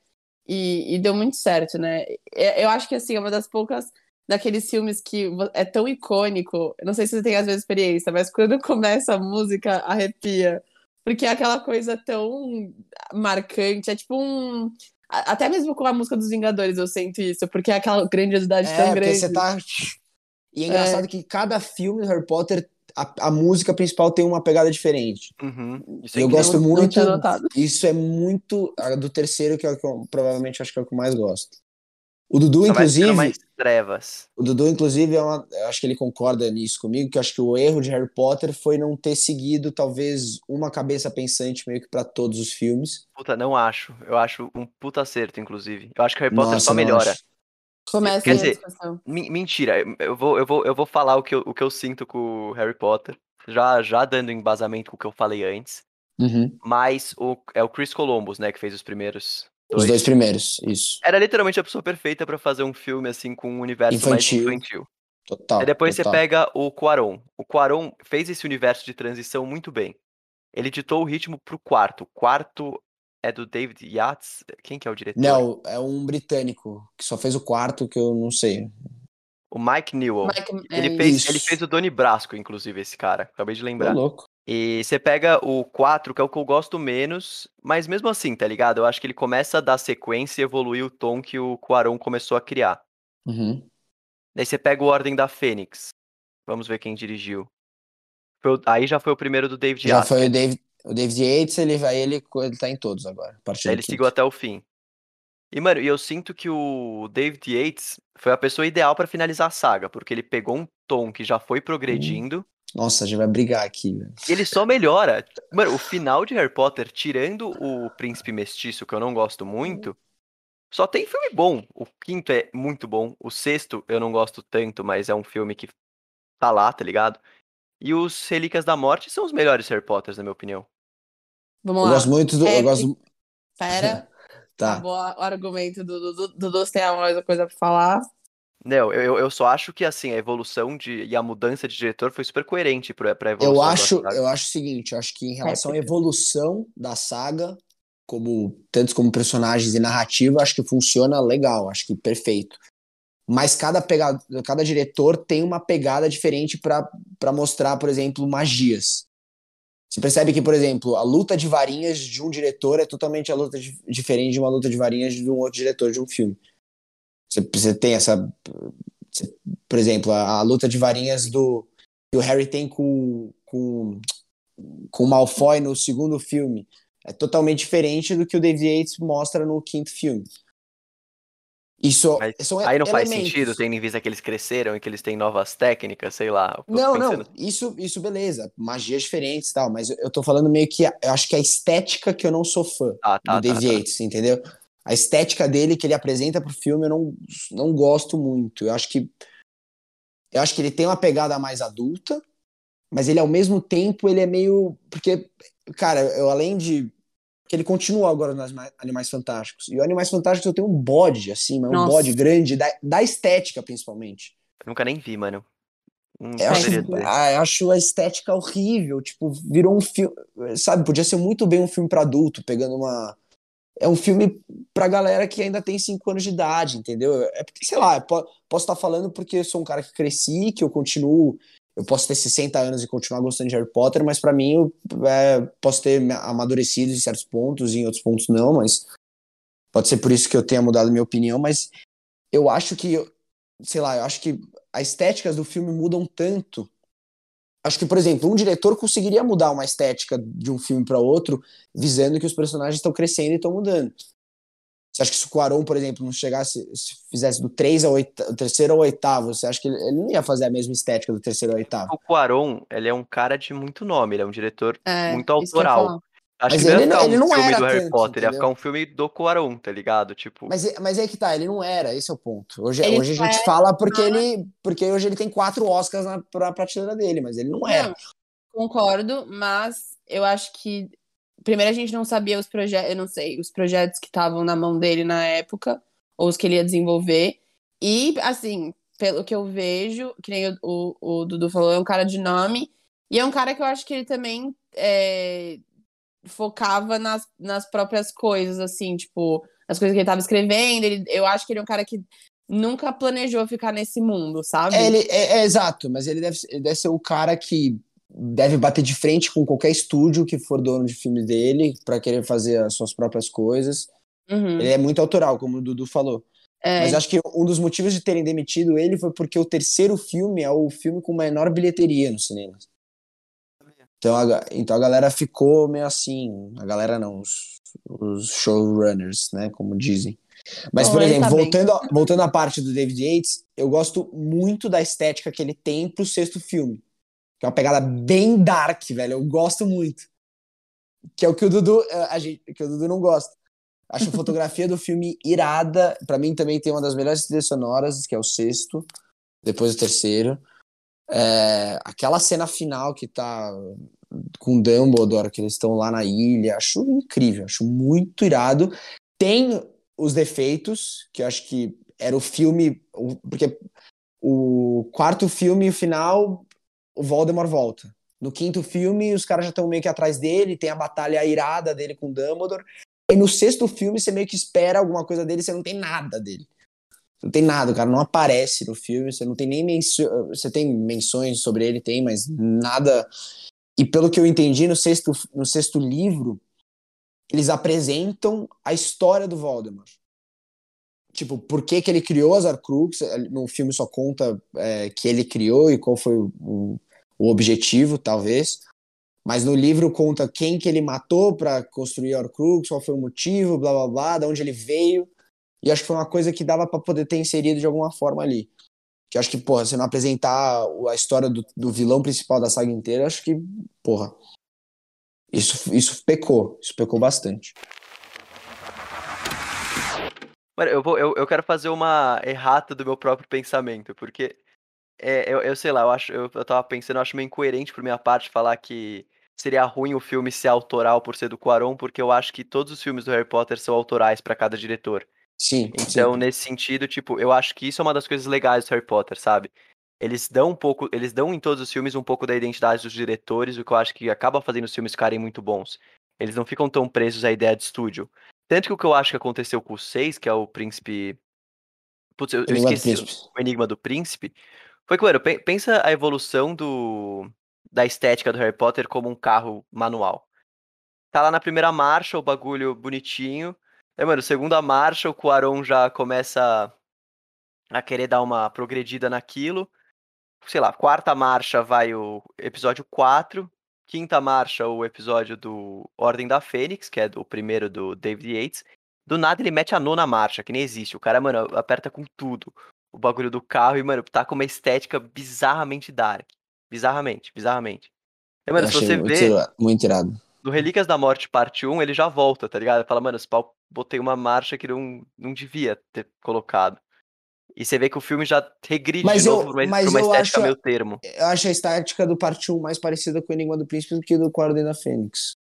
E, e deu muito certo, né? É- Eu acho que, assim, é uma das poucas daqueles filmes que é tão icônico. Não sei se você tem às vezes experiência, mas quando começa a música, arrepia. Porque é aquela coisa tão marcante. É tipo um. Até mesmo com a música dos Vingadores eu sinto isso, porque é aquela grandiosidade É, tão grande. você tá. E é engraçado que cada filme do Harry Potter, a, a música principal tem uma pegada diferente. Uhum. Isso é Eu gosto muito. Isso é muito. a do terceiro, que é o que eu provavelmente acho que é o que eu mais gosto. O Dudu, Só inclusive. mais trevas. O Dudu, inclusive, é uma, eu acho que ele concorda nisso comigo, que eu acho que o erro de Harry Potter foi não ter seguido, talvez, uma cabeça pensante meio que pra todos os filmes. Puta, não acho. Eu acho um puta acerto, inclusive. Eu acho que Harry Potter Nossa, só melhora. acho. Começa Quer dizer, Mentira, eu vou, eu, vou, eu vou falar o que eu, o que eu sinto com o Harry Potter, já, já dando embasamento com o que eu falei antes. Uhum. Mas o, é o Chris Columbus, né, que fez os primeiros. Os dois primeiros, isso. Era literalmente a pessoa perfeita pra fazer um filme assim com um universo Infantil. mais infantil. Total. Aí depois total. você pega o Quaron. O Quaron fez esse universo de transição muito bem. Ele ditou o ritmo pro quarto. O quarto é do David Yates. Quem que é o diretor? Não, é um britânico que só fez o quarto que eu não sei. O Mike Newell. Mike- é Ele fez, isso. ele fez o Doni Brasco, inclusive, esse cara. Acabei de Tô lembrar. louco. E você pega o 4, que é o que eu gosto menos, mas mesmo assim, tá ligado? Eu acho que ele começa a dar sequência e evoluir o tom que o Quaron começou a criar. Uhum. Daí você pega o Ordem da Fênix. Vamos ver quem dirigiu. Foi aí já foi o primeiro do David Já Yates. foi o David, o David Yates, ele vai, ele, ele tá em todos agora. Ele seguiu até o fim. E, mano, e eu sinto que o David Yates foi a pessoa ideal pra finalizar a saga, porque ele pegou um tom que já foi progredindo Nossa, a gente vai brigar aqui, velho. e ele só melhora. Mano, o final de Harry Potter, tirando o Príncipe Mestiço, que eu não gosto muito, só tem filme bom. O quinto é muito bom. O sexto eu não gosto tanto, mas é um filme que tá lá, tá ligado? E os Relíquias da Morte são os melhores Harry Potters, na minha opinião. Vamos Eu lá. gosto muito do. É, eu gosto. Pera, Tá. acabou o argumento do Dudu. Dudu, você tem mais uma coisa pra falar? Não, eu, eu- só acho que assim, a evolução de, e a mudança de diretor foi super coerente pra, pra evolução. Eu acho, eu acho o seguinte, eu acho que em relação à Réplica. evolução da saga, como tanto como personagens e narrativa, acho que funciona legal, acho que perfeito. Mas cada pegada, cada diretor tem uma pegada diferente pra mostrar, por exemplo, magias. Você percebe que, por exemplo, a luta de varinhas de um diretor é totalmente a luta di- diferente de uma luta de varinhas de um outro diretor de um filme. Você, você tem essa, você- por exemplo, a, a luta de varinhas do que o Harry tem com, com, com o Malfoy no segundo filme é totalmente diferente do que o David Yates mostra no quinto filme. Isso Aí não faz elementos. sentido, tendo em vista que eles cresceram e que eles têm novas técnicas, sei lá. Não, não, isso, isso beleza, magias diferentes e tal, mas eu, tô falando meio que, eu acho que a estética que eu não sou fã Ah, tá, do tá, David tá. Entendeu? A estética dele que ele apresenta pro filme eu não, não gosto muito. Eu acho que eu acho que ele tem uma pegada mais adulta, mas ele ao mesmo tempo ele é meio porque cara, eu além de que ele continua agora nos Anima- Animais Fantásticos. E o Animais Fantásticos eu tenho um bode assim, mas um bode grande da, da estética principalmente. Eu nunca nem vi, mano. Eu acho, dizer. ah, eu acho a estética horrível. Tipo, virou um filme. Sabe, podia ser muito bem um filme pra adulto, pegando uma. É um filme pra galera que ainda tem 5 anos de idade, entendeu? É porque, sei lá, posso estar falando porque eu sou um cara que cresci, que eu continuo. Eu posso ter 60 anos e continuar gostando de Harry Potter, mas pra mim eu é, posso ter amadurecido em certos pontos e em outros pontos não, mas pode ser por isso que eu tenha mudado minha opinião, mas eu acho que, sei lá, eu acho que as estéticas do filme mudam tanto. Acho que, por exemplo, um diretor conseguiria mudar uma estética de um filme para outro, visando que os personagens estão crescendo e estão mudando. Você acha que se o Quaron, por exemplo, não chegasse, se fizesse do 3 ao oita- do terceiro ao oitavo, você acha que ele, ele não ia fazer a mesma estética do terceiro ao oitavo? O Quaron, ele é um cara de muito nome, ele é um diretor É, muito ia autoral. Acho Mas que não ia ele não- ficar ele um não filme era do Harry tanto, Potter, ia entendeu? ficar um filme do Quaron, tá ligado? Tipo, Mas, mas aí que tá, ele não era, esse é o ponto. Hoje, Ele hoje a gente é- fala porque ele. Porque hoje ele tem quatro Oscars na pra prateleira dele, mas ele não era. Não, concordo, mas eu acho que primeiro a gente não sabia os projetos, eu não sei, os projetos que estavam na mão dele na época, ou os que ele ia desenvolver. E, assim, pelo que eu vejo, que nem o, o, o Dudu falou, é um cara de nome, e é um cara que eu acho que ele também é, focava nas, nas próprias coisas, assim, tipo, nas coisas que ele tava escrevendo. Ele, eu acho que ele é um cara que nunca planejou ficar nesse mundo, sabe? É, ele, é, é exato, mas ele deve, ele deve ser o cara que deve bater de frente com qualquer estúdio que for dono de filme dele para querer fazer as suas próprias coisas. Uhum. Ele é muito autoral, como o Dudu falou. É, Mas acho que um dos motivos de terem demitido ele foi porque o terceiro filme é o filme com menor bilheteria nos cinemas. Então a, então a galera ficou meio assim. A galera não, os, os showrunners, né? Como dizem. Mas, Bom, por exemplo, tá voltando, a- voltando à parte do David Yates, eu gosto muito da estética que ele tem pro sexto filme. Que é uma pegada bem dark, velho. Eu gosto muito. Que é o que o Dudu, eh, a gente, que o Dudu não gosta. Acho a fotografia do filme irada. Pra mim também tem uma das melhores trilhas sonoras, que é o sexto, depois o terceiro. É, aquela cena final que tá com Dumbledore, que eles estão lá na ilha. Acho incrível, acho muito irado. Tem os defeitos, que eu acho que era o filme. Porque o quarto filme, o final, o Voldemort volta. No quinto filme, os caras já estão meio que atrás dele, tem a batalha irada dele com Dumbledore. E no sexto filme, você meio que espera alguma coisa dele, você não tem nada dele. Não tem nada, o cara não aparece no filme, você não tem nem menção. Você tem menções sobre ele, tem, mas nada. E pelo que eu entendi, no sexto, no sexto livro, eles apresentam a história do Voldemort. Tipo, por que, que ele criou as Horcrux? No filme só conta é, que ele criou e qual foi o, o objetivo, talvez. Mas no livro conta quem que ele matou para construir a Horcrux, qual foi o motivo, blá blá blá, de onde ele veio. E acho que foi uma coisa que dava para poder ter inserido de alguma forma ali. Que acho que, porra, você não apresentar a história do, do vilão principal da saga inteira, acho que, porra, isso, isso pecou. Isso pecou bastante. Mano, eu, vou, eu, eu quero fazer uma errata do meu próprio pensamento, porque é, eu, eu sei lá, eu acho, eu, eu tava pensando, eu acho meio incoerente por minha parte falar que seria ruim o filme ser autoral por ser do Quaron, porque eu acho que todos os filmes do Harry Potter são autorais para cada diretor. Sim. Então, sim. nesse sentido, tipo, eu acho que isso é uma das coisas legais do Harry Potter, sabe? Eles dão um pouco, eles dão em todos os filmes um pouco da identidade dos diretores, o que eu acho que acaba fazendo os filmes ficarem muito bons. Eles não ficam tão presos à ideia de estúdio. Tanto que o que eu acho que aconteceu com o 6, que é o Príncipe. Putz, eu, eu esqueci o Enigma do Príncipe. Foi que, mano, pensa a evolução do, da estética do Harry Potter como um carro manual. Tá lá na primeira marcha, o bagulho bonitinho. É, mano, segunda marcha, o Quaron já começa a querer dar uma progredida naquilo. Sei lá, quarta marcha vai o episódio 4. Quinta marcha, o episódio do Ordem da Fênix, que é o primeiro do David Yates. Do nada ele mete a nona marcha, que nem existe. O cara, mano, aperta com tudo o bagulho do carro e, mano, tá com uma estética bizarramente dark. Bizarramente, bizarramente. E, mano, se você muito vê. Muito irado. No Relíquias da Morte, parte 1, ele já volta, tá ligado? Fala, mano, esse pau botei uma marcha que não, não devia ter colocado. E você vê que o filme já regride mas de eu, novo pra uma, mas uma estética acho, meio termo. Eu acho a estética do parte 1 mais parecida com o Enigma do Príncipe do que do Ordem da Fênix.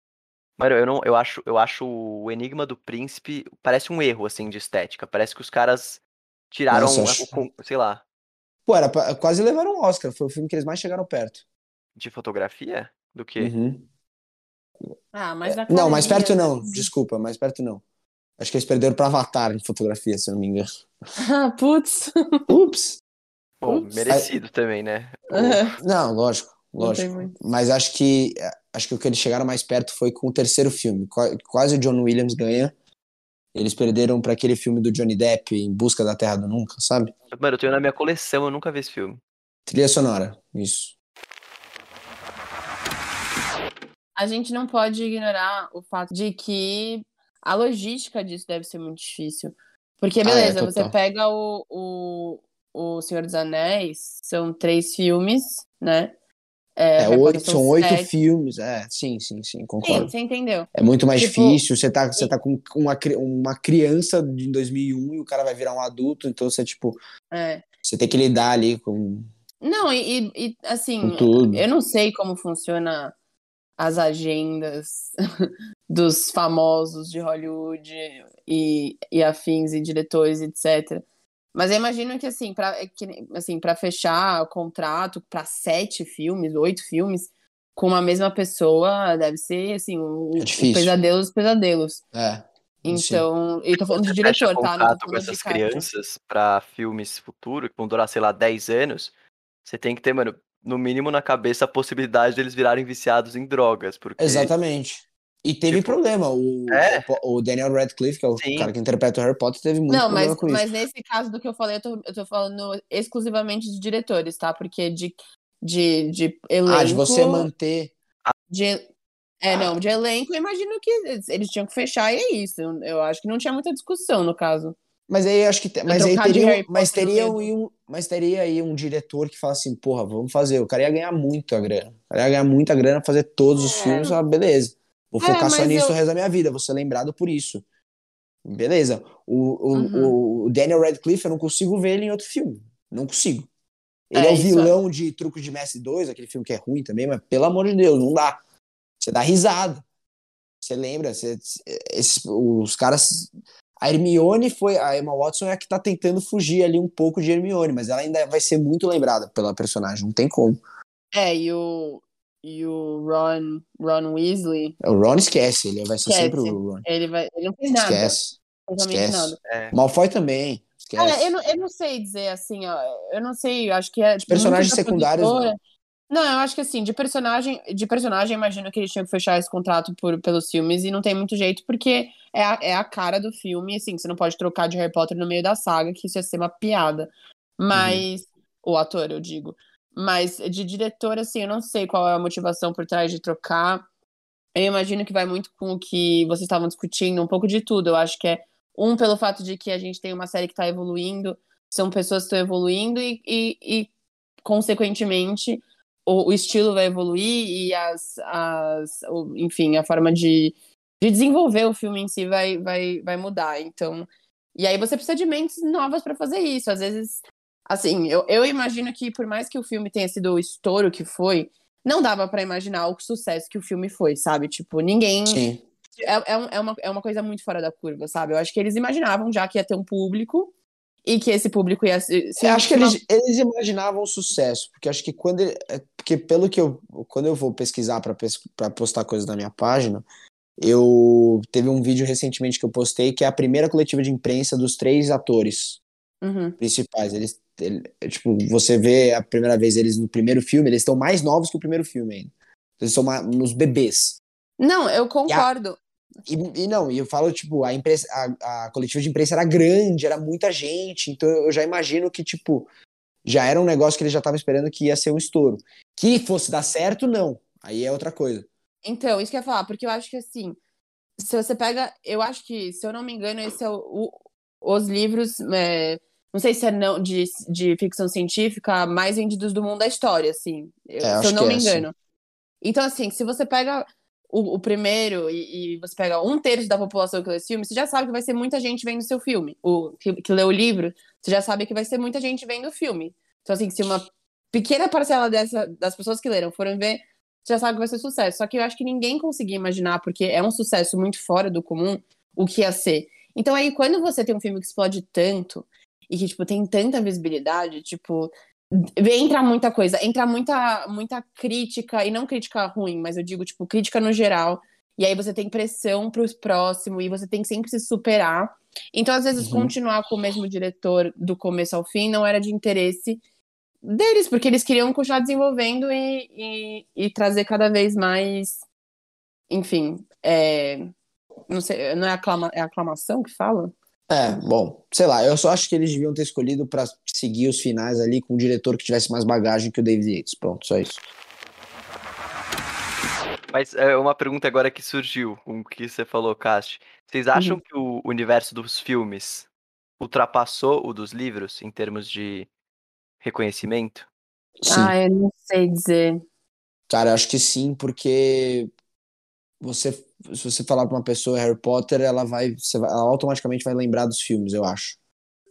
Mano, eu, não, eu, acho, eu acho o Enigma do Príncipe parece um erro, assim, de estética. Parece que os caras tiraram, Nossa, acho... sei lá. Pô, era pra, quase levaram um Oscar. Foi o filme que eles mais chegaram perto. De fotografia? Do que? Uhum. Ah, mas é, Não, mais perto não. Desculpa, mais perto não. Acho que eles perderam pra Avatar em fotografia, se eu não me engano. Ah, putz. Ups. Bom, merecido Aí... também, né? Não, lógico, lógico. Mas acho que acho que o que eles chegaram mais perto foi com o terceiro filme. Quase o John Williams ganha. Eles perderam para aquele filme do Johnny Depp, Em Busca da Terra do Nunca, sabe? Mano, eu tenho na minha coleção, eu nunca vi esse filme. Trilha sonora, isso. A gente não pode ignorar o fato de que a logística disso deve ser muito difícil. Porque, beleza, ah, é, você pega o, o, o Senhor dos Anéis, são três filmes, né? É, é oito, são oito filmes, é, sim, sim, sim, concordo. Sim, você entendeu. É muito mais tipo, difícil, você tá, você tá com uma, uma criança de 2001 e o cara vai virar um adulto, então você, tipo, é. você tem que lidar ali com... Não, e, e assim, eu não sei como funciona as agendas dos famosos de Hollywood e, e afins e diretores, etc. Mas eu imagino que assim, para que, assim, para fechar o contrato para sete filmes, oito filmes com uma mesma pessoa, deve ser assim, o, é o pesadelo dos pesadelos. É. Então, eu tô falando de diretor, tá? Não tô com essas crianças para filmes futuros que vão durar, sei lá, 10 anos. Você tem que ter, mano, no mínimo na cabeça a possibilidade deles virarem viciados em drogas. Porque... Exatamente. E teve tipo, problema. O, é? o, Daniel Radcliffe, que é o Sim. cara que interpreta o Harry Potter, teve muito Não, problema mas, com isso. Mas nesse caso do que eu falei, eu tô, eu tô falando exclusivamente de diretores, tá? Porque de, de, de elenco... Ah, de você manter... De, é, não, de elenco, eu imagino que eles tinham que fechar e é isso. Eu acho que não tinha muita discussão no caso. Mas aí acho que. Mas aí teria, mas teria, um, mas teria aí um diretor que fala assim, porra, vamos fazer. O cara ia ganhar muito a grana. O cara ia ganhar muita grana fazer todos os é. filmes, ah, beleza. Vou focar é, só nisso eu... o resto da minha vida, vou ser lembrado por isso. Beleza. O, o, uhum. o Daniel Radcliffe, eu não consigo ver ele em outro filme. Não consigo. Ele é, é o vilão é. de Truco de Mestre 2, aquele filme que é ruim também, mas pelo amor de Deus, não dá. Você dá risada. Você lembra? Você, esses, os caras. A Hermione foi. A Emma Watson é a que tá tentando fugir ali um pouco de Hermione, mas ela ainda vai ser muito lembrada pela personagem, não tem como. É, e o, e o Ron, Ron Weasley. O Ron esquece, ele vai ser Esquece. sempre o Ron. Ele, vai, ele não fez nada. Esquece. Esquece. nada. É. Malfoy também. Esquece. Cara, eu não, eu não sei dizer assim, ó. Eu não sei, eu acho que é. Tipo, personagens secundários, produtora. Não, eu acho que assim, de personagem, de personagem, imagino que eles tinham que fechar esse contrato por, pelos filmes e não tem muito jeito, porque é a, é a cara do filme, assim, você não pode trocar de Harry Potter no meio da saga, que isso ia ser uma piada. Mas. O ator, eu digo. Mas de diretor, assim, eu não sei qual é a motivação por trás de trocar. Eu imagino que vai muito com o que vocês estavam discutindo, um pouco de tudo. Eu acho que é um pelo fato de que a gente tem uma série que está evoluindo, são pessoas que estão evoluindo e, e, e, consequentemente, o, o estilo vai evoluir e as, as o- enfim, a forma de, de desenvolver o filme em si vai, vai, vai mudar. Então, e aí você precisa de mentes novas para fazer isso. Às vezes, assim, eu, eu imagino que por mais que o filme tenha sido o estouro que foi, não dava para imaginar o sucesso que o filme foi, sabe? Tipo, ninguém Sim. é, é, é uma, é uma coisa muito fora da curva, sabe? Eu acho que eles imaginavam já que ia ter um público e que esse público ia se. se Eu acho que uma- eles, eles imaginavam sucesso, porque acho que quando ele- é, porque pelo que eu quando eu vou pesquisar para postar coisas na minha página, eu teve um vídeo recentemente que eu postei que é a primeira coletiva de imprensa dos três atores Uhum. principais. Eles ele- é, tipo, você vê a primeira vez eles no primeiro filme, eles estão mais novos que o primeiro filme ainda. Eles são ma- nos bebês. Não, eu concordo. E, e não, e eu falo, tipo, a, imprensa, a, a coletiva de imprensa era grande, era muita gente, então eu já imagino que, tipo, já era um negócio que eles já estavam esperando que ia ser um estouro. Que fosse dar certo, não. Aí é outra coisa. Então, isso que eu ia falar, porque eu acho que assim, se você pega. Eu acho que, se eu não me engano, esse é o, o- os livros. é, não sei se é não, de, de ficção científica mais vendidos do mundo da história, assim. eu- É, se eu não me é, engano. Então, assim, se você pega o, o primeiro e, e você pega um terço da população que lê esse filme, você já sabe que vai ser muita gente vendo o seu filme. O, que, que lê o livro, você já sabe que vai ser muita gente vendo o filme. Então, assim, se uma pequena parcela dessa, das pessoas que leram forem ver, você já sabe que vai ser sucesso. Só que eu acho que ninguém conseguia imaginar, porque é um sucesso muito fora do comum, o que ia ser. Então, aí, quando você tem um filme que explode tanto e que, tipo, tem tanta visibilidade, tipo, entra muita coisa, entra muita, muita crítica, e não crítica ruim, mas eu digo, tipo, crítica no geral. E aí você tem pressão pro próximo, e você tem que sempre se superar. Então, às vezes, Uhum. continuar com o mesmo diretor do começo ao fim não era de interesse deles, porque eles queriam continuar desenvolvendo e, e, e trazer cada vez mais. Enfim, é, não sei, não é, aclama, é aclamação que fala? É, bom, sei lá, eu só acho que eles deviam ter escolhido pra seguir os finais ali com um diretor que tivesse mais bagagem que o David Yates. Pronto, só isso. Mas é uma pergunta agora que surgiu com o que você falou, Cast. Vocês acham Uhum. que o universo dos filmes ultrapassou o dos livros em termos de reconhecimento? Sim. Ah, eu não sei dizer. Cara, eu acho que sim, porque você, se você falar pra uma pessoa Harry Potter, ela vai, você vai- ela automaticamente vai lembrar dos filmes, eu acho.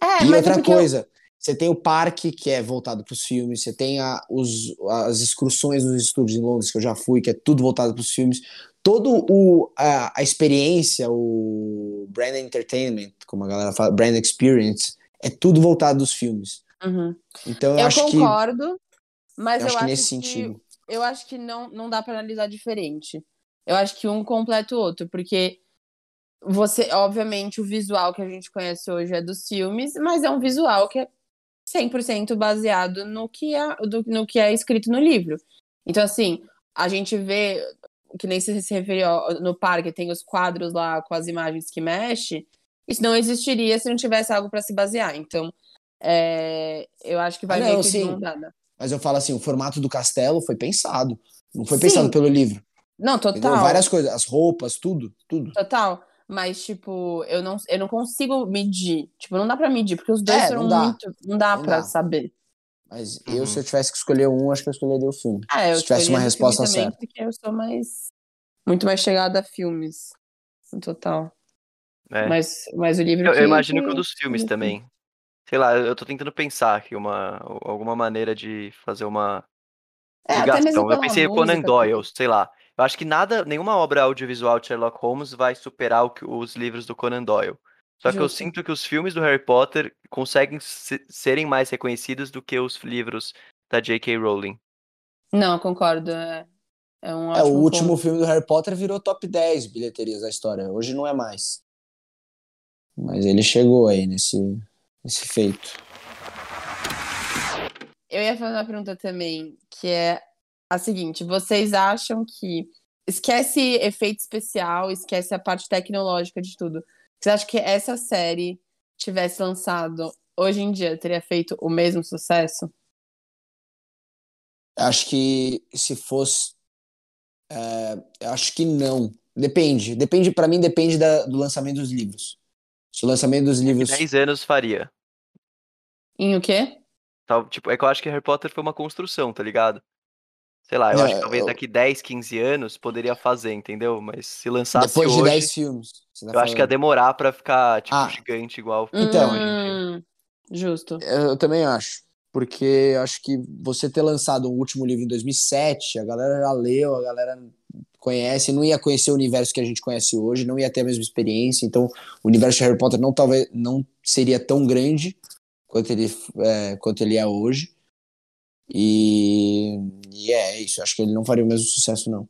É, e é outra eu- coisa, você tem o parque que é voltado para os filmes, você tem a, os, as excursões nos estúdios em Londres que eu já fui, que é tudo voltado para os filmes. Todo o a, a experiência, o brand entertainment, como a galera fala, brand experience, é tudo voltado dos filmes. Uhum. Então eu, Eu acho que concordo, mas eu eu, acho que acho nesse que sentido. eu acho que não, não dá pra analisar diferente. Eu acho que um completa o outro, porque você, obviamente, o visual que a gente conhece hoje é dos filmes, mas é um visual que é 100% baseado no que, é, do- no que é escrito no livro. Então, assim, a gente vê, que nem se se referiu no parque, tem os quadros lá com as imagens que mexe, isso não existiria se não tivesse algo pra se basear. Então, é, eu acho que vai Ah, meio não, que sim. dada. Mas eu falo assim, o formato do castelo foi pensado. Não foi Sim. pensado pelo livro. Não, Entendeu? total. Várias coisas, as roupas, tudo, tudo. Total. Mas, tipo, eu não, eu não consigo medir. Tipo, não dá pra medir, porque os dois É, foram não dá. muito. Não dá Não pra dá. saber. Mas Uhum. eu, se eu tivesse que escolher um, acho que eu escolheria o filme. Ah, eu Se tivesse uma resposta filme também, certa. Porque eu sou mais. Muito mais chegada a filmes. No total. É. Mas, mas o livro. Eu, que, eu imagino que o dos filmes que- também. Sei lá, eu tô tentando pensar aqui uma, alguma maneira de fazer uma É, até mesmo ligação. Eu pensei em música, Conan Doyle, sei lá. Eu acho que nada, nenhuma obra audiovisual de Sherlock Holmes vai superar o que- os livros do Conan Doyle. Só que eu sinto que os filmes do Harry Potter conseguem se- serem mais reconhecidos do que os livros da J.K. Rowling. Não, concordo. É, é um É, o último ponto. filme do Harry Potter virou top 10 bilheterias da história. Hoje não é mais. Mas ele chegou aí nesse, nesse feito. Eu ia fazer uma pergunta também, que é a seguinte: vocês acham que esquece efeito especial, esquece a parte tecnológica de tudo? Vocês acham que essa série tivesse lançado hoje em dia teria feito o mesmo sucesso? Acho que se fosse. é, acho que não. Depende. Depende, para mim, depende da- do lançamento dos livros. Se o lançamento dos livros. 10 anos faria. Em o quê? Tal- tipo, é que eu acho que Harry Potter foi uma construção, tá ligado? Sei lá, eu acho que É, talvez eu- daqui 10, 15 anos poderia fazer, entendeu? Mas se lançasse Depois de hoje, 10 filmes. tá eu acho que ia falando. demorar pra ficar, tipo, Ah. gigante igual. Então. Hum, justo. Eu também acho. Porque eu acho que você ter lançado o último livro em 2007, a galera já leu, a galera conhece, não ia conhecer o universo que a gente conhece hoje, não ia ter a mesma experiência. Então, o universo de Harry Potter não, talvez, não seria tão grande quanto ele, é, quanto ele é hoje. E, e é isso. Acho que ele não faria o mesmo sucesso, não.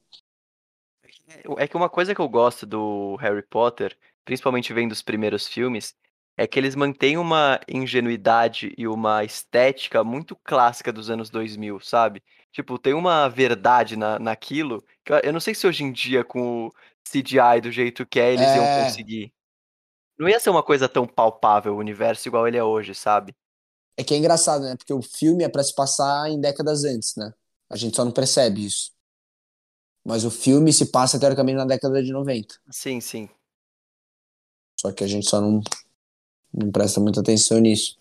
É que uma coisa que eu gosto do Harry Potter, principalmente vendo os primeiros filmes, é que eles mantêm uma ingenuidade e uma estética muito clássica dos anos 2000, sabe? Tipo, tem uma verdade na, naquilo que eu, não sei se hoje em dia, com o CGI do jeito que é, eles iam É. conseguir. Não ia ser uma coisa tão palpável o universo igual ele é hoje, sabe? É que é engraçado, né? Porque o filme é pra se passar em décadas antes, né? A gente só não percebe isso. Mas o filme se passa, teoricamente, na década de 90. Sim, sim. Só que a gente só não, não presta muita atenção nisso.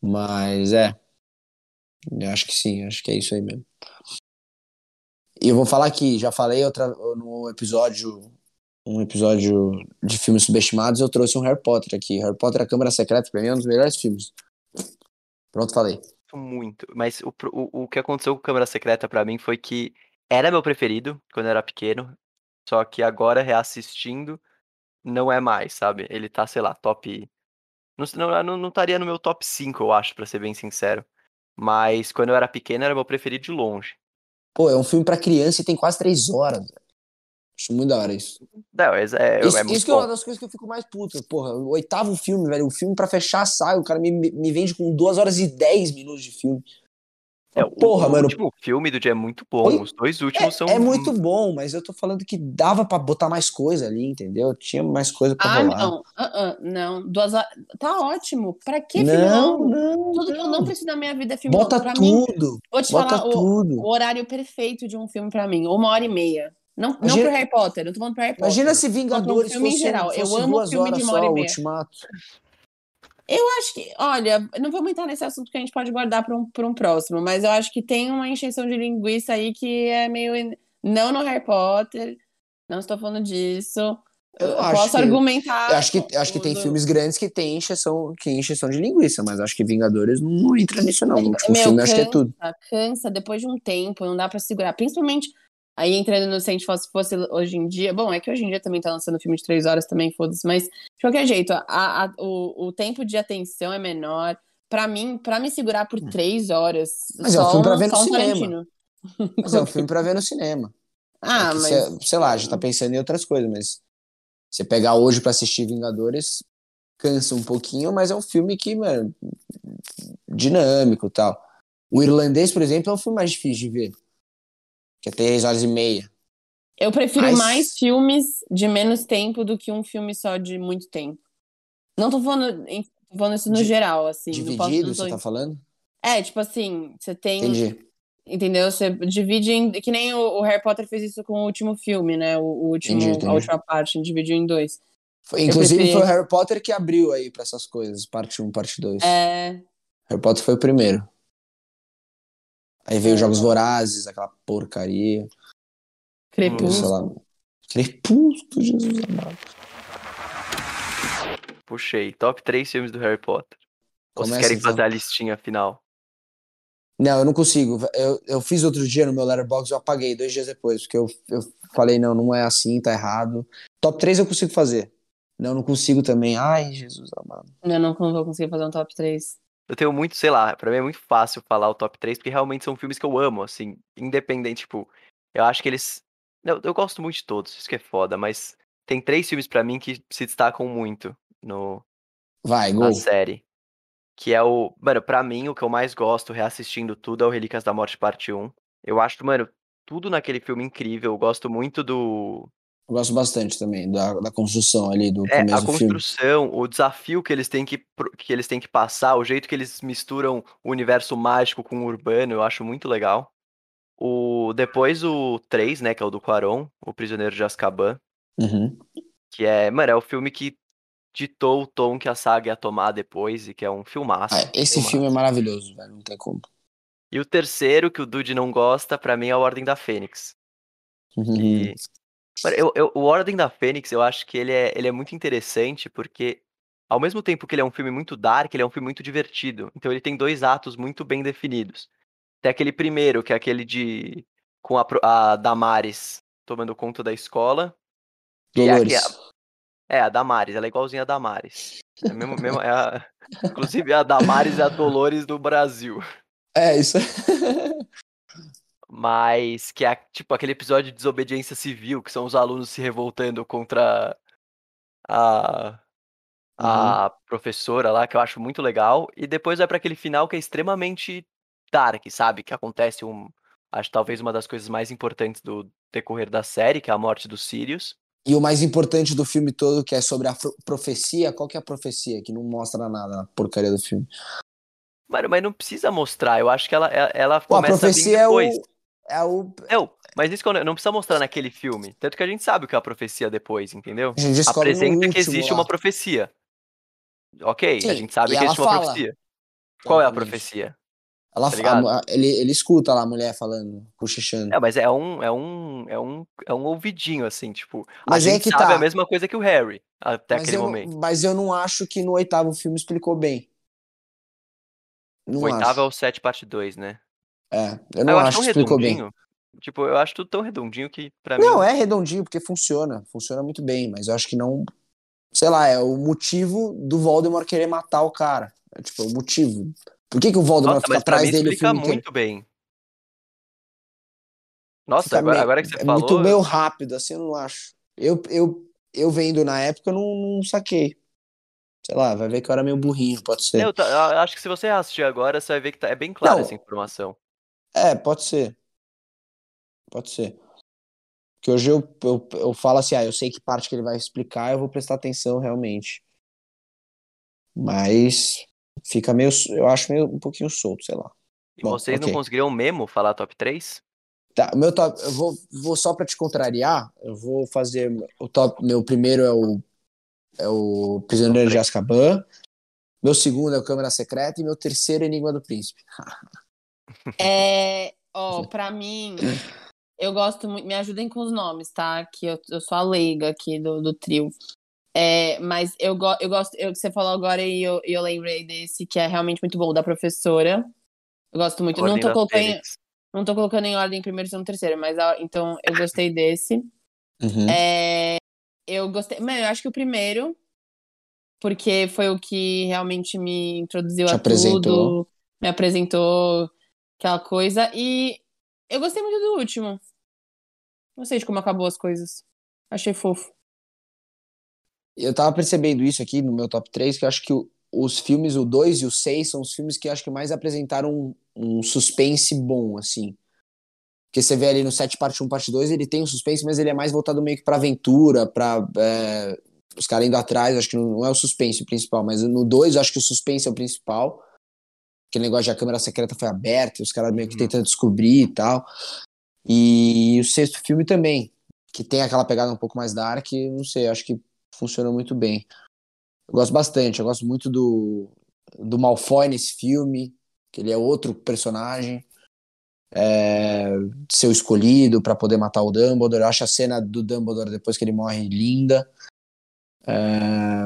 Mas é. Eu acho que sim, acho que é isso aí mesmo. E eu vou falar aqui, já falei outra, no episódio, um episódio de filmes subestimados, eu trouxe um Harry Potter aqui. Harry Potter A Câmara Secreta, pra mim, é um dos melhores filmes. Pronto, falei. Muito. Mas o, o, o que aconteceu com Câmara Secreta pra mim foi que era meu preferido quando eu era pequeno. Só que agora, reassistindo, não é mais, sabe? Ele tá, sei lá, top. Não, não, não, não estaria no meu top 5, eu acho, pra ser bem sincero. Mas quando eu era pequeno, era meu preferido de longe. Pô, é um filme pra criança e tem quase três horas. Acho muito da hora isso. Não, é, é, isso, é muito isso que é uma das coisas que eu fico mais puto. Porra, o oitavo filme, velho. O filme pra fechar a saga. O cara me, me vende com duas horas e dez minutos de filme. É, o, Porra, o mano. último filme do dia é muito bom. Oi? Os dois últimos são. É, é muito bom, mas eu tô falando que dava pra botar mais coisa ali, entendeu? Tinha mais coisa pra Ah, rolar. não. Ah, ah, não. Duas horas. Tá ótimo. Pra que filme não, longo? não, Tudo que eu não. preciso na minha vida é filme Bota. Pra mim, tudo. vou te Bota falar o, tudo. o horário perfeito de um filme pra mim. Uma hora e meia. Não, não Imagina- pro Harry Potter, eu tô falando pro Harry Potter. Imagina se Vingadores filme em fosse, geral. Eu fosse amo duas filme de horas uma só, hora e o meia. Ultimato. Eu acho que, olha, não vamos entrar nesse assunto que a gente pode guardar para um, pra um próximo, mas eu acho que tem uma encheção de linguiça aí que é meio. Não no Harry Potter, não estou falando disso. Eu Eu posso que- argumentar. Eu acho que, acho que tem do- filmes grandes que tem encheção, que encheção de linguiça, mas acho que Vingadores não, não entra nisso, não. O último Meu, filme eu acho que é cansa, tudo. Cansa depois de um tempo, não dá pra segurar. Principalmente aí entrando no se fosse, fosse hoje em dia. Bom, é que hoje em dia também tá lançando filme de três horas também, foda-se. Mas, de qualquer jeito, a- a- o, o tempo de atenção é menor. Pra mim, pra me segurar por três horas. Hum. Mas é um só filme pra ver no um cinema. Tarantino. Mas é um filme pra ver no cinema. Ah, É mas. cê- sei lá, gente tá pensando em outras coisas, mas você pegar hoje pra assistir Vingadores cansa um pouquinho, mas é um filme que, mano, dinâmico e tal. O Irlandês, por exemplo, é um filme mais difícil de ver. Que é três horas e meia. Eu prefiro Mas- mais filmes de menos tempo do que um filme só de muito tempo. Não tô falando, em- tô falando isso no Di- geral, assim. posso- Dividido, tô- você tá falando? É, tipo assim, você tem. Entendi. Entendeu? Você divide em. Que nem o, o Harry Potter fez isso com o último filme, né? O, o último, Entendi, entendi. a última parte, dividiu em dois. Foi- inclusive, foi o Harry Potter que abriu aí pra essas coisas, parte 1, parte 2. É. Harry Potter foi o primeiro. Aí veio É. Jogos Vorazes, aquela porcaria. Crepúsculo. Crepúsculo, Jesus amado. Puxei. Top 3 filmes do Harry Potter. Ou vocês Começa, querem então. fazer a listinha final? Não, eu não consigo. Eu, eu fiz outro dia no meu Letterboxd, eu apaguei dois dias depois, porque eu, eu falei, não, não é assim, tá errado. Top 3 eu consigo fazer. Não, não consigo também. Ai, Jesus amado. Eu não vou conseguir fazer um top 3. Eu tenho muito, sei lá, pra mim é muito fácil falar o top 3, porque realmente são filmes que eu amo, assim, independente, tipo, eu acho que eles. Eu, eu gosto muito de todos, isso que é foda, mas tem três filmes pra mim que se destacam muito no, Vai, na série. Que é o. Mano, pra mim, o que eu mais gosto, reassistindo tudo, é o Relíquias da Morte Parte 1. Eu acho, mano, tudo naquele filme incrível. Eu gosto muito do. Eu gosto bastante também da, da construção ali do É, começo a do filme. construção, o desafio que eles têm que, que eles têm que passar, o jeito que eles misturam o universo mágico com o urbano, eu acho muito legal. O, depois o 3, né, que é o do Quaron, O Prisioneiro de Azkaban, Uhum. que é, mano, é o filme que ditou o tom que a saga ia tomar depois e que é um filmaço. Ah, esse filmaço. filme é maravilhoso, velho. Não tem como. E o terceiro, que o Dude não gosta, pra mim é a Ordem da Fênix. Uhum. E, eu, eu- o Ordem da Fênix, eu acho que ele é, ele é muito interessante porque, ao mesmo tempo que ele é um filme muito dark, ele é um filme muito divertido. Então ele tem dois atos muito bem definidos. Tem aquele primeiro, que é aquele de. com a, a Damares tomando conta da escola. E é Dolores. aqui- É, a Damares, ela é igualzinha a Damares. É mesmo, mesmo, é a- inclusive a Damares é a Dolores do Brasil. É, isso. Mas que é tipo aquele episódio de desobediência civil, que são os alunos se revoltando contra a, a professora lá, que eu acho muito legal. E depois vai pra aquele final que é extremamente dark, sabe? Que acontece um. Acho talvez uma das coisas mais importantes do decorrer da série, que é a morte dos Sirius. E o mais importante do filme todo, que é sobre a pro- profecia, qual que é a profecia? Que não mostra nada na porcaria do filme. Mano, mas não precisa mostrar, eu acho que ela, ela, Pô, a começa a profecia é o. É o. Não, mas isso que não, precisa mostrar naquele filme. Tanto que a gente sabe o que é a profecia depois, entendeu? A gente Apresenta que último existe lá. uma profecia. Ok, a Sim, gente sabe que existe uma fala. profecia. Qual é a profecia? Ela, tá fa- ligado? a- ele, ele escuta lá a mulher falando, cochichando. É, mas é um, é um, é um, é um ouvidinho, assim, tipo. Mas a é gente que sabe tá. a mesma coisa que o Harry, até mas, aquele eu, momento. mas eu não acho que no oitavo filme explicou bem. Não o oitavo acho. é o 7 parte 2, né? É, eu Ah, não eu acho acho que explicou bem. Tipo, eu acho tudo tão redondinho que, pra mim. Não, é redondinho porque funciona, funciona muito bem, mas eu acho que não, sei lá, é o motivo do Voldemort querer matar o cara. É, tipo, o motivo. Por que, que o Voldemort Nossa, fica atrás dele o explica filme inteiro? muito bem. Nossa, Fica agora, meio- agora que você é falou. muito meio rápido, assim, eu não acho. Eu, eu, eu vendo na época, eu não, não saquei. Sei lá, vai ver que eu era meio burrinho, pode ser. Eu, eu acho que se você assistir agora, você vai ver que tá- é bem clara Não. essa informação. É, pode ser. Pode ser. Porque hoje eu, eu, eu falo assim, ah, eu sei que parte que ele vai explicar, eu vou prestar atenção realmente. Mas fica meio, eu acho meio um pouquinho solto, sei lá. E Bom, vocês ok. não conseguiriam mesmo falar top 3? Tá, meu top, eu vou, vou só pra te contrariar, eu vou fazer o top, meu primeiro é o é o Prisioneiro de Azkaban, meu segundo é o Câmara Secreta e meu terceiro é Enigma do Príncipe. É, ó, pra mim, eu gosto muito. Me ajudem com os nomes, tá? Que eu, eu sou a leiga aqui do, do trio. É, mas eu, go, eu gosto. Eu, que você falou agora e eu, eu lembrei desse, que é realmente muito bom, da professora. Eu gosto muito. Não tô, colocando não tô colocando em ordem primeiro, segundo, terceiro, mas então eu gostei desse. Uhum. É, eu gostei. Mano, eu acho que o primeiro, porque foi o que realmente me introduziu Te a apresentou. tudo, me apresentou aquela coisa. E eu gostei muito do último. Não sei de como acabou as coisas. Achei fofo. Eu tava percebendo isso aqui no meu top 3, que eu acho que os filmes, o 2 e o 6, são os filmes que eu acho que mais apresentaram um, um suspense bom, assim. Porque você vê ali no 7 parte 1, parte 2, ele tem um suspense, mas ele é mais voltado meio que pra aventura, pra é, os caras indo atrás, acho que não, não é o suspense o principal, mas no 2 eu acho que o suspense é o principal. Aquele negócio de a câmera secreta foi aberta, e os caras meio que Uhum. tentando descobrir e tal. E o sexto filme também, que tem aquela pegada um pouco mais dark, não sei, acho que funciona muito bem. Eu gosto bastante, eu gosto muito do, do Malfoy nesse filme, que ele é outro personagem, é, o escolhido para poder matar o Dumbledore. Eu acho a cena do Dumbledore depois que ele morre linda. É,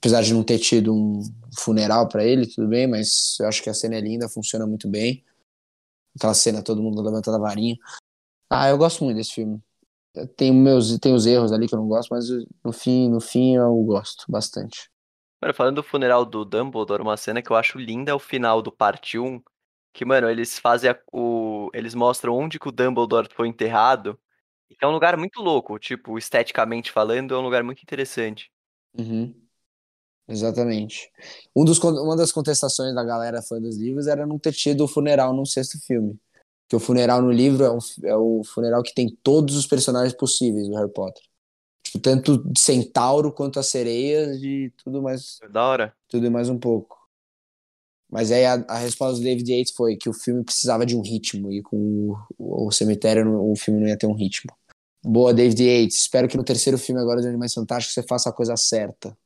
apesar de não ter tido um funeral para ele, tudo bem, mas eu acho que a cena é linda, funciona muito bem. Aquela cena, todo mundo levantando a varinha. Ah, eu gosto muito desse filme. Tem, meus, tem os erros ali que eu não gosto, mas no fim, no fim eu gosto bastante. Mano, falando do funeral do Dumbledore, uma cena que eu acho linda é o final do parte 1. Que, mano, eles fazem a, o. Eles mostram onde que o Dumbledore foi enterrado. é um lugar muito louco, tipo, esteticamente falando, é um lugar muito interessante. Uhum. Exatamente. Um dos, uma das contestações da galera fã dos livros era não ter tido o funeral no sexto filme. Que o funeral no livro é, um, é o funeral que tem todos os personagens possíveis do Harry Potter. Tipo, tanto de centauro quanto as sereias e tudo mais. Da hora. Tudo e mais um pouco. Mas aí a, a, resposta do David Yates foi que o filme precisava de um ritmo e com o, o cemitério o filme não ia ter um ritmo. Boa, David Yates. Espero que no terceiro filme agora de Animais Fantásticos você faça a coisa certa.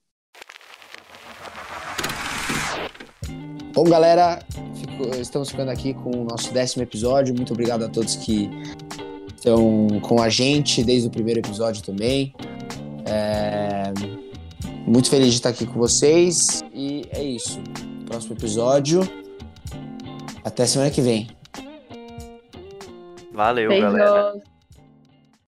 Bom, galera, fico, estamos ficando aqui com o nosso décimo episódio. Muito obrigado a todos que estão com a gente desde o primeiro episódio também. É... Muito feliz de estar aqui com vocês. E é isso. Próximo episódio. Até semana que vem. Valeu, Beijos. galera.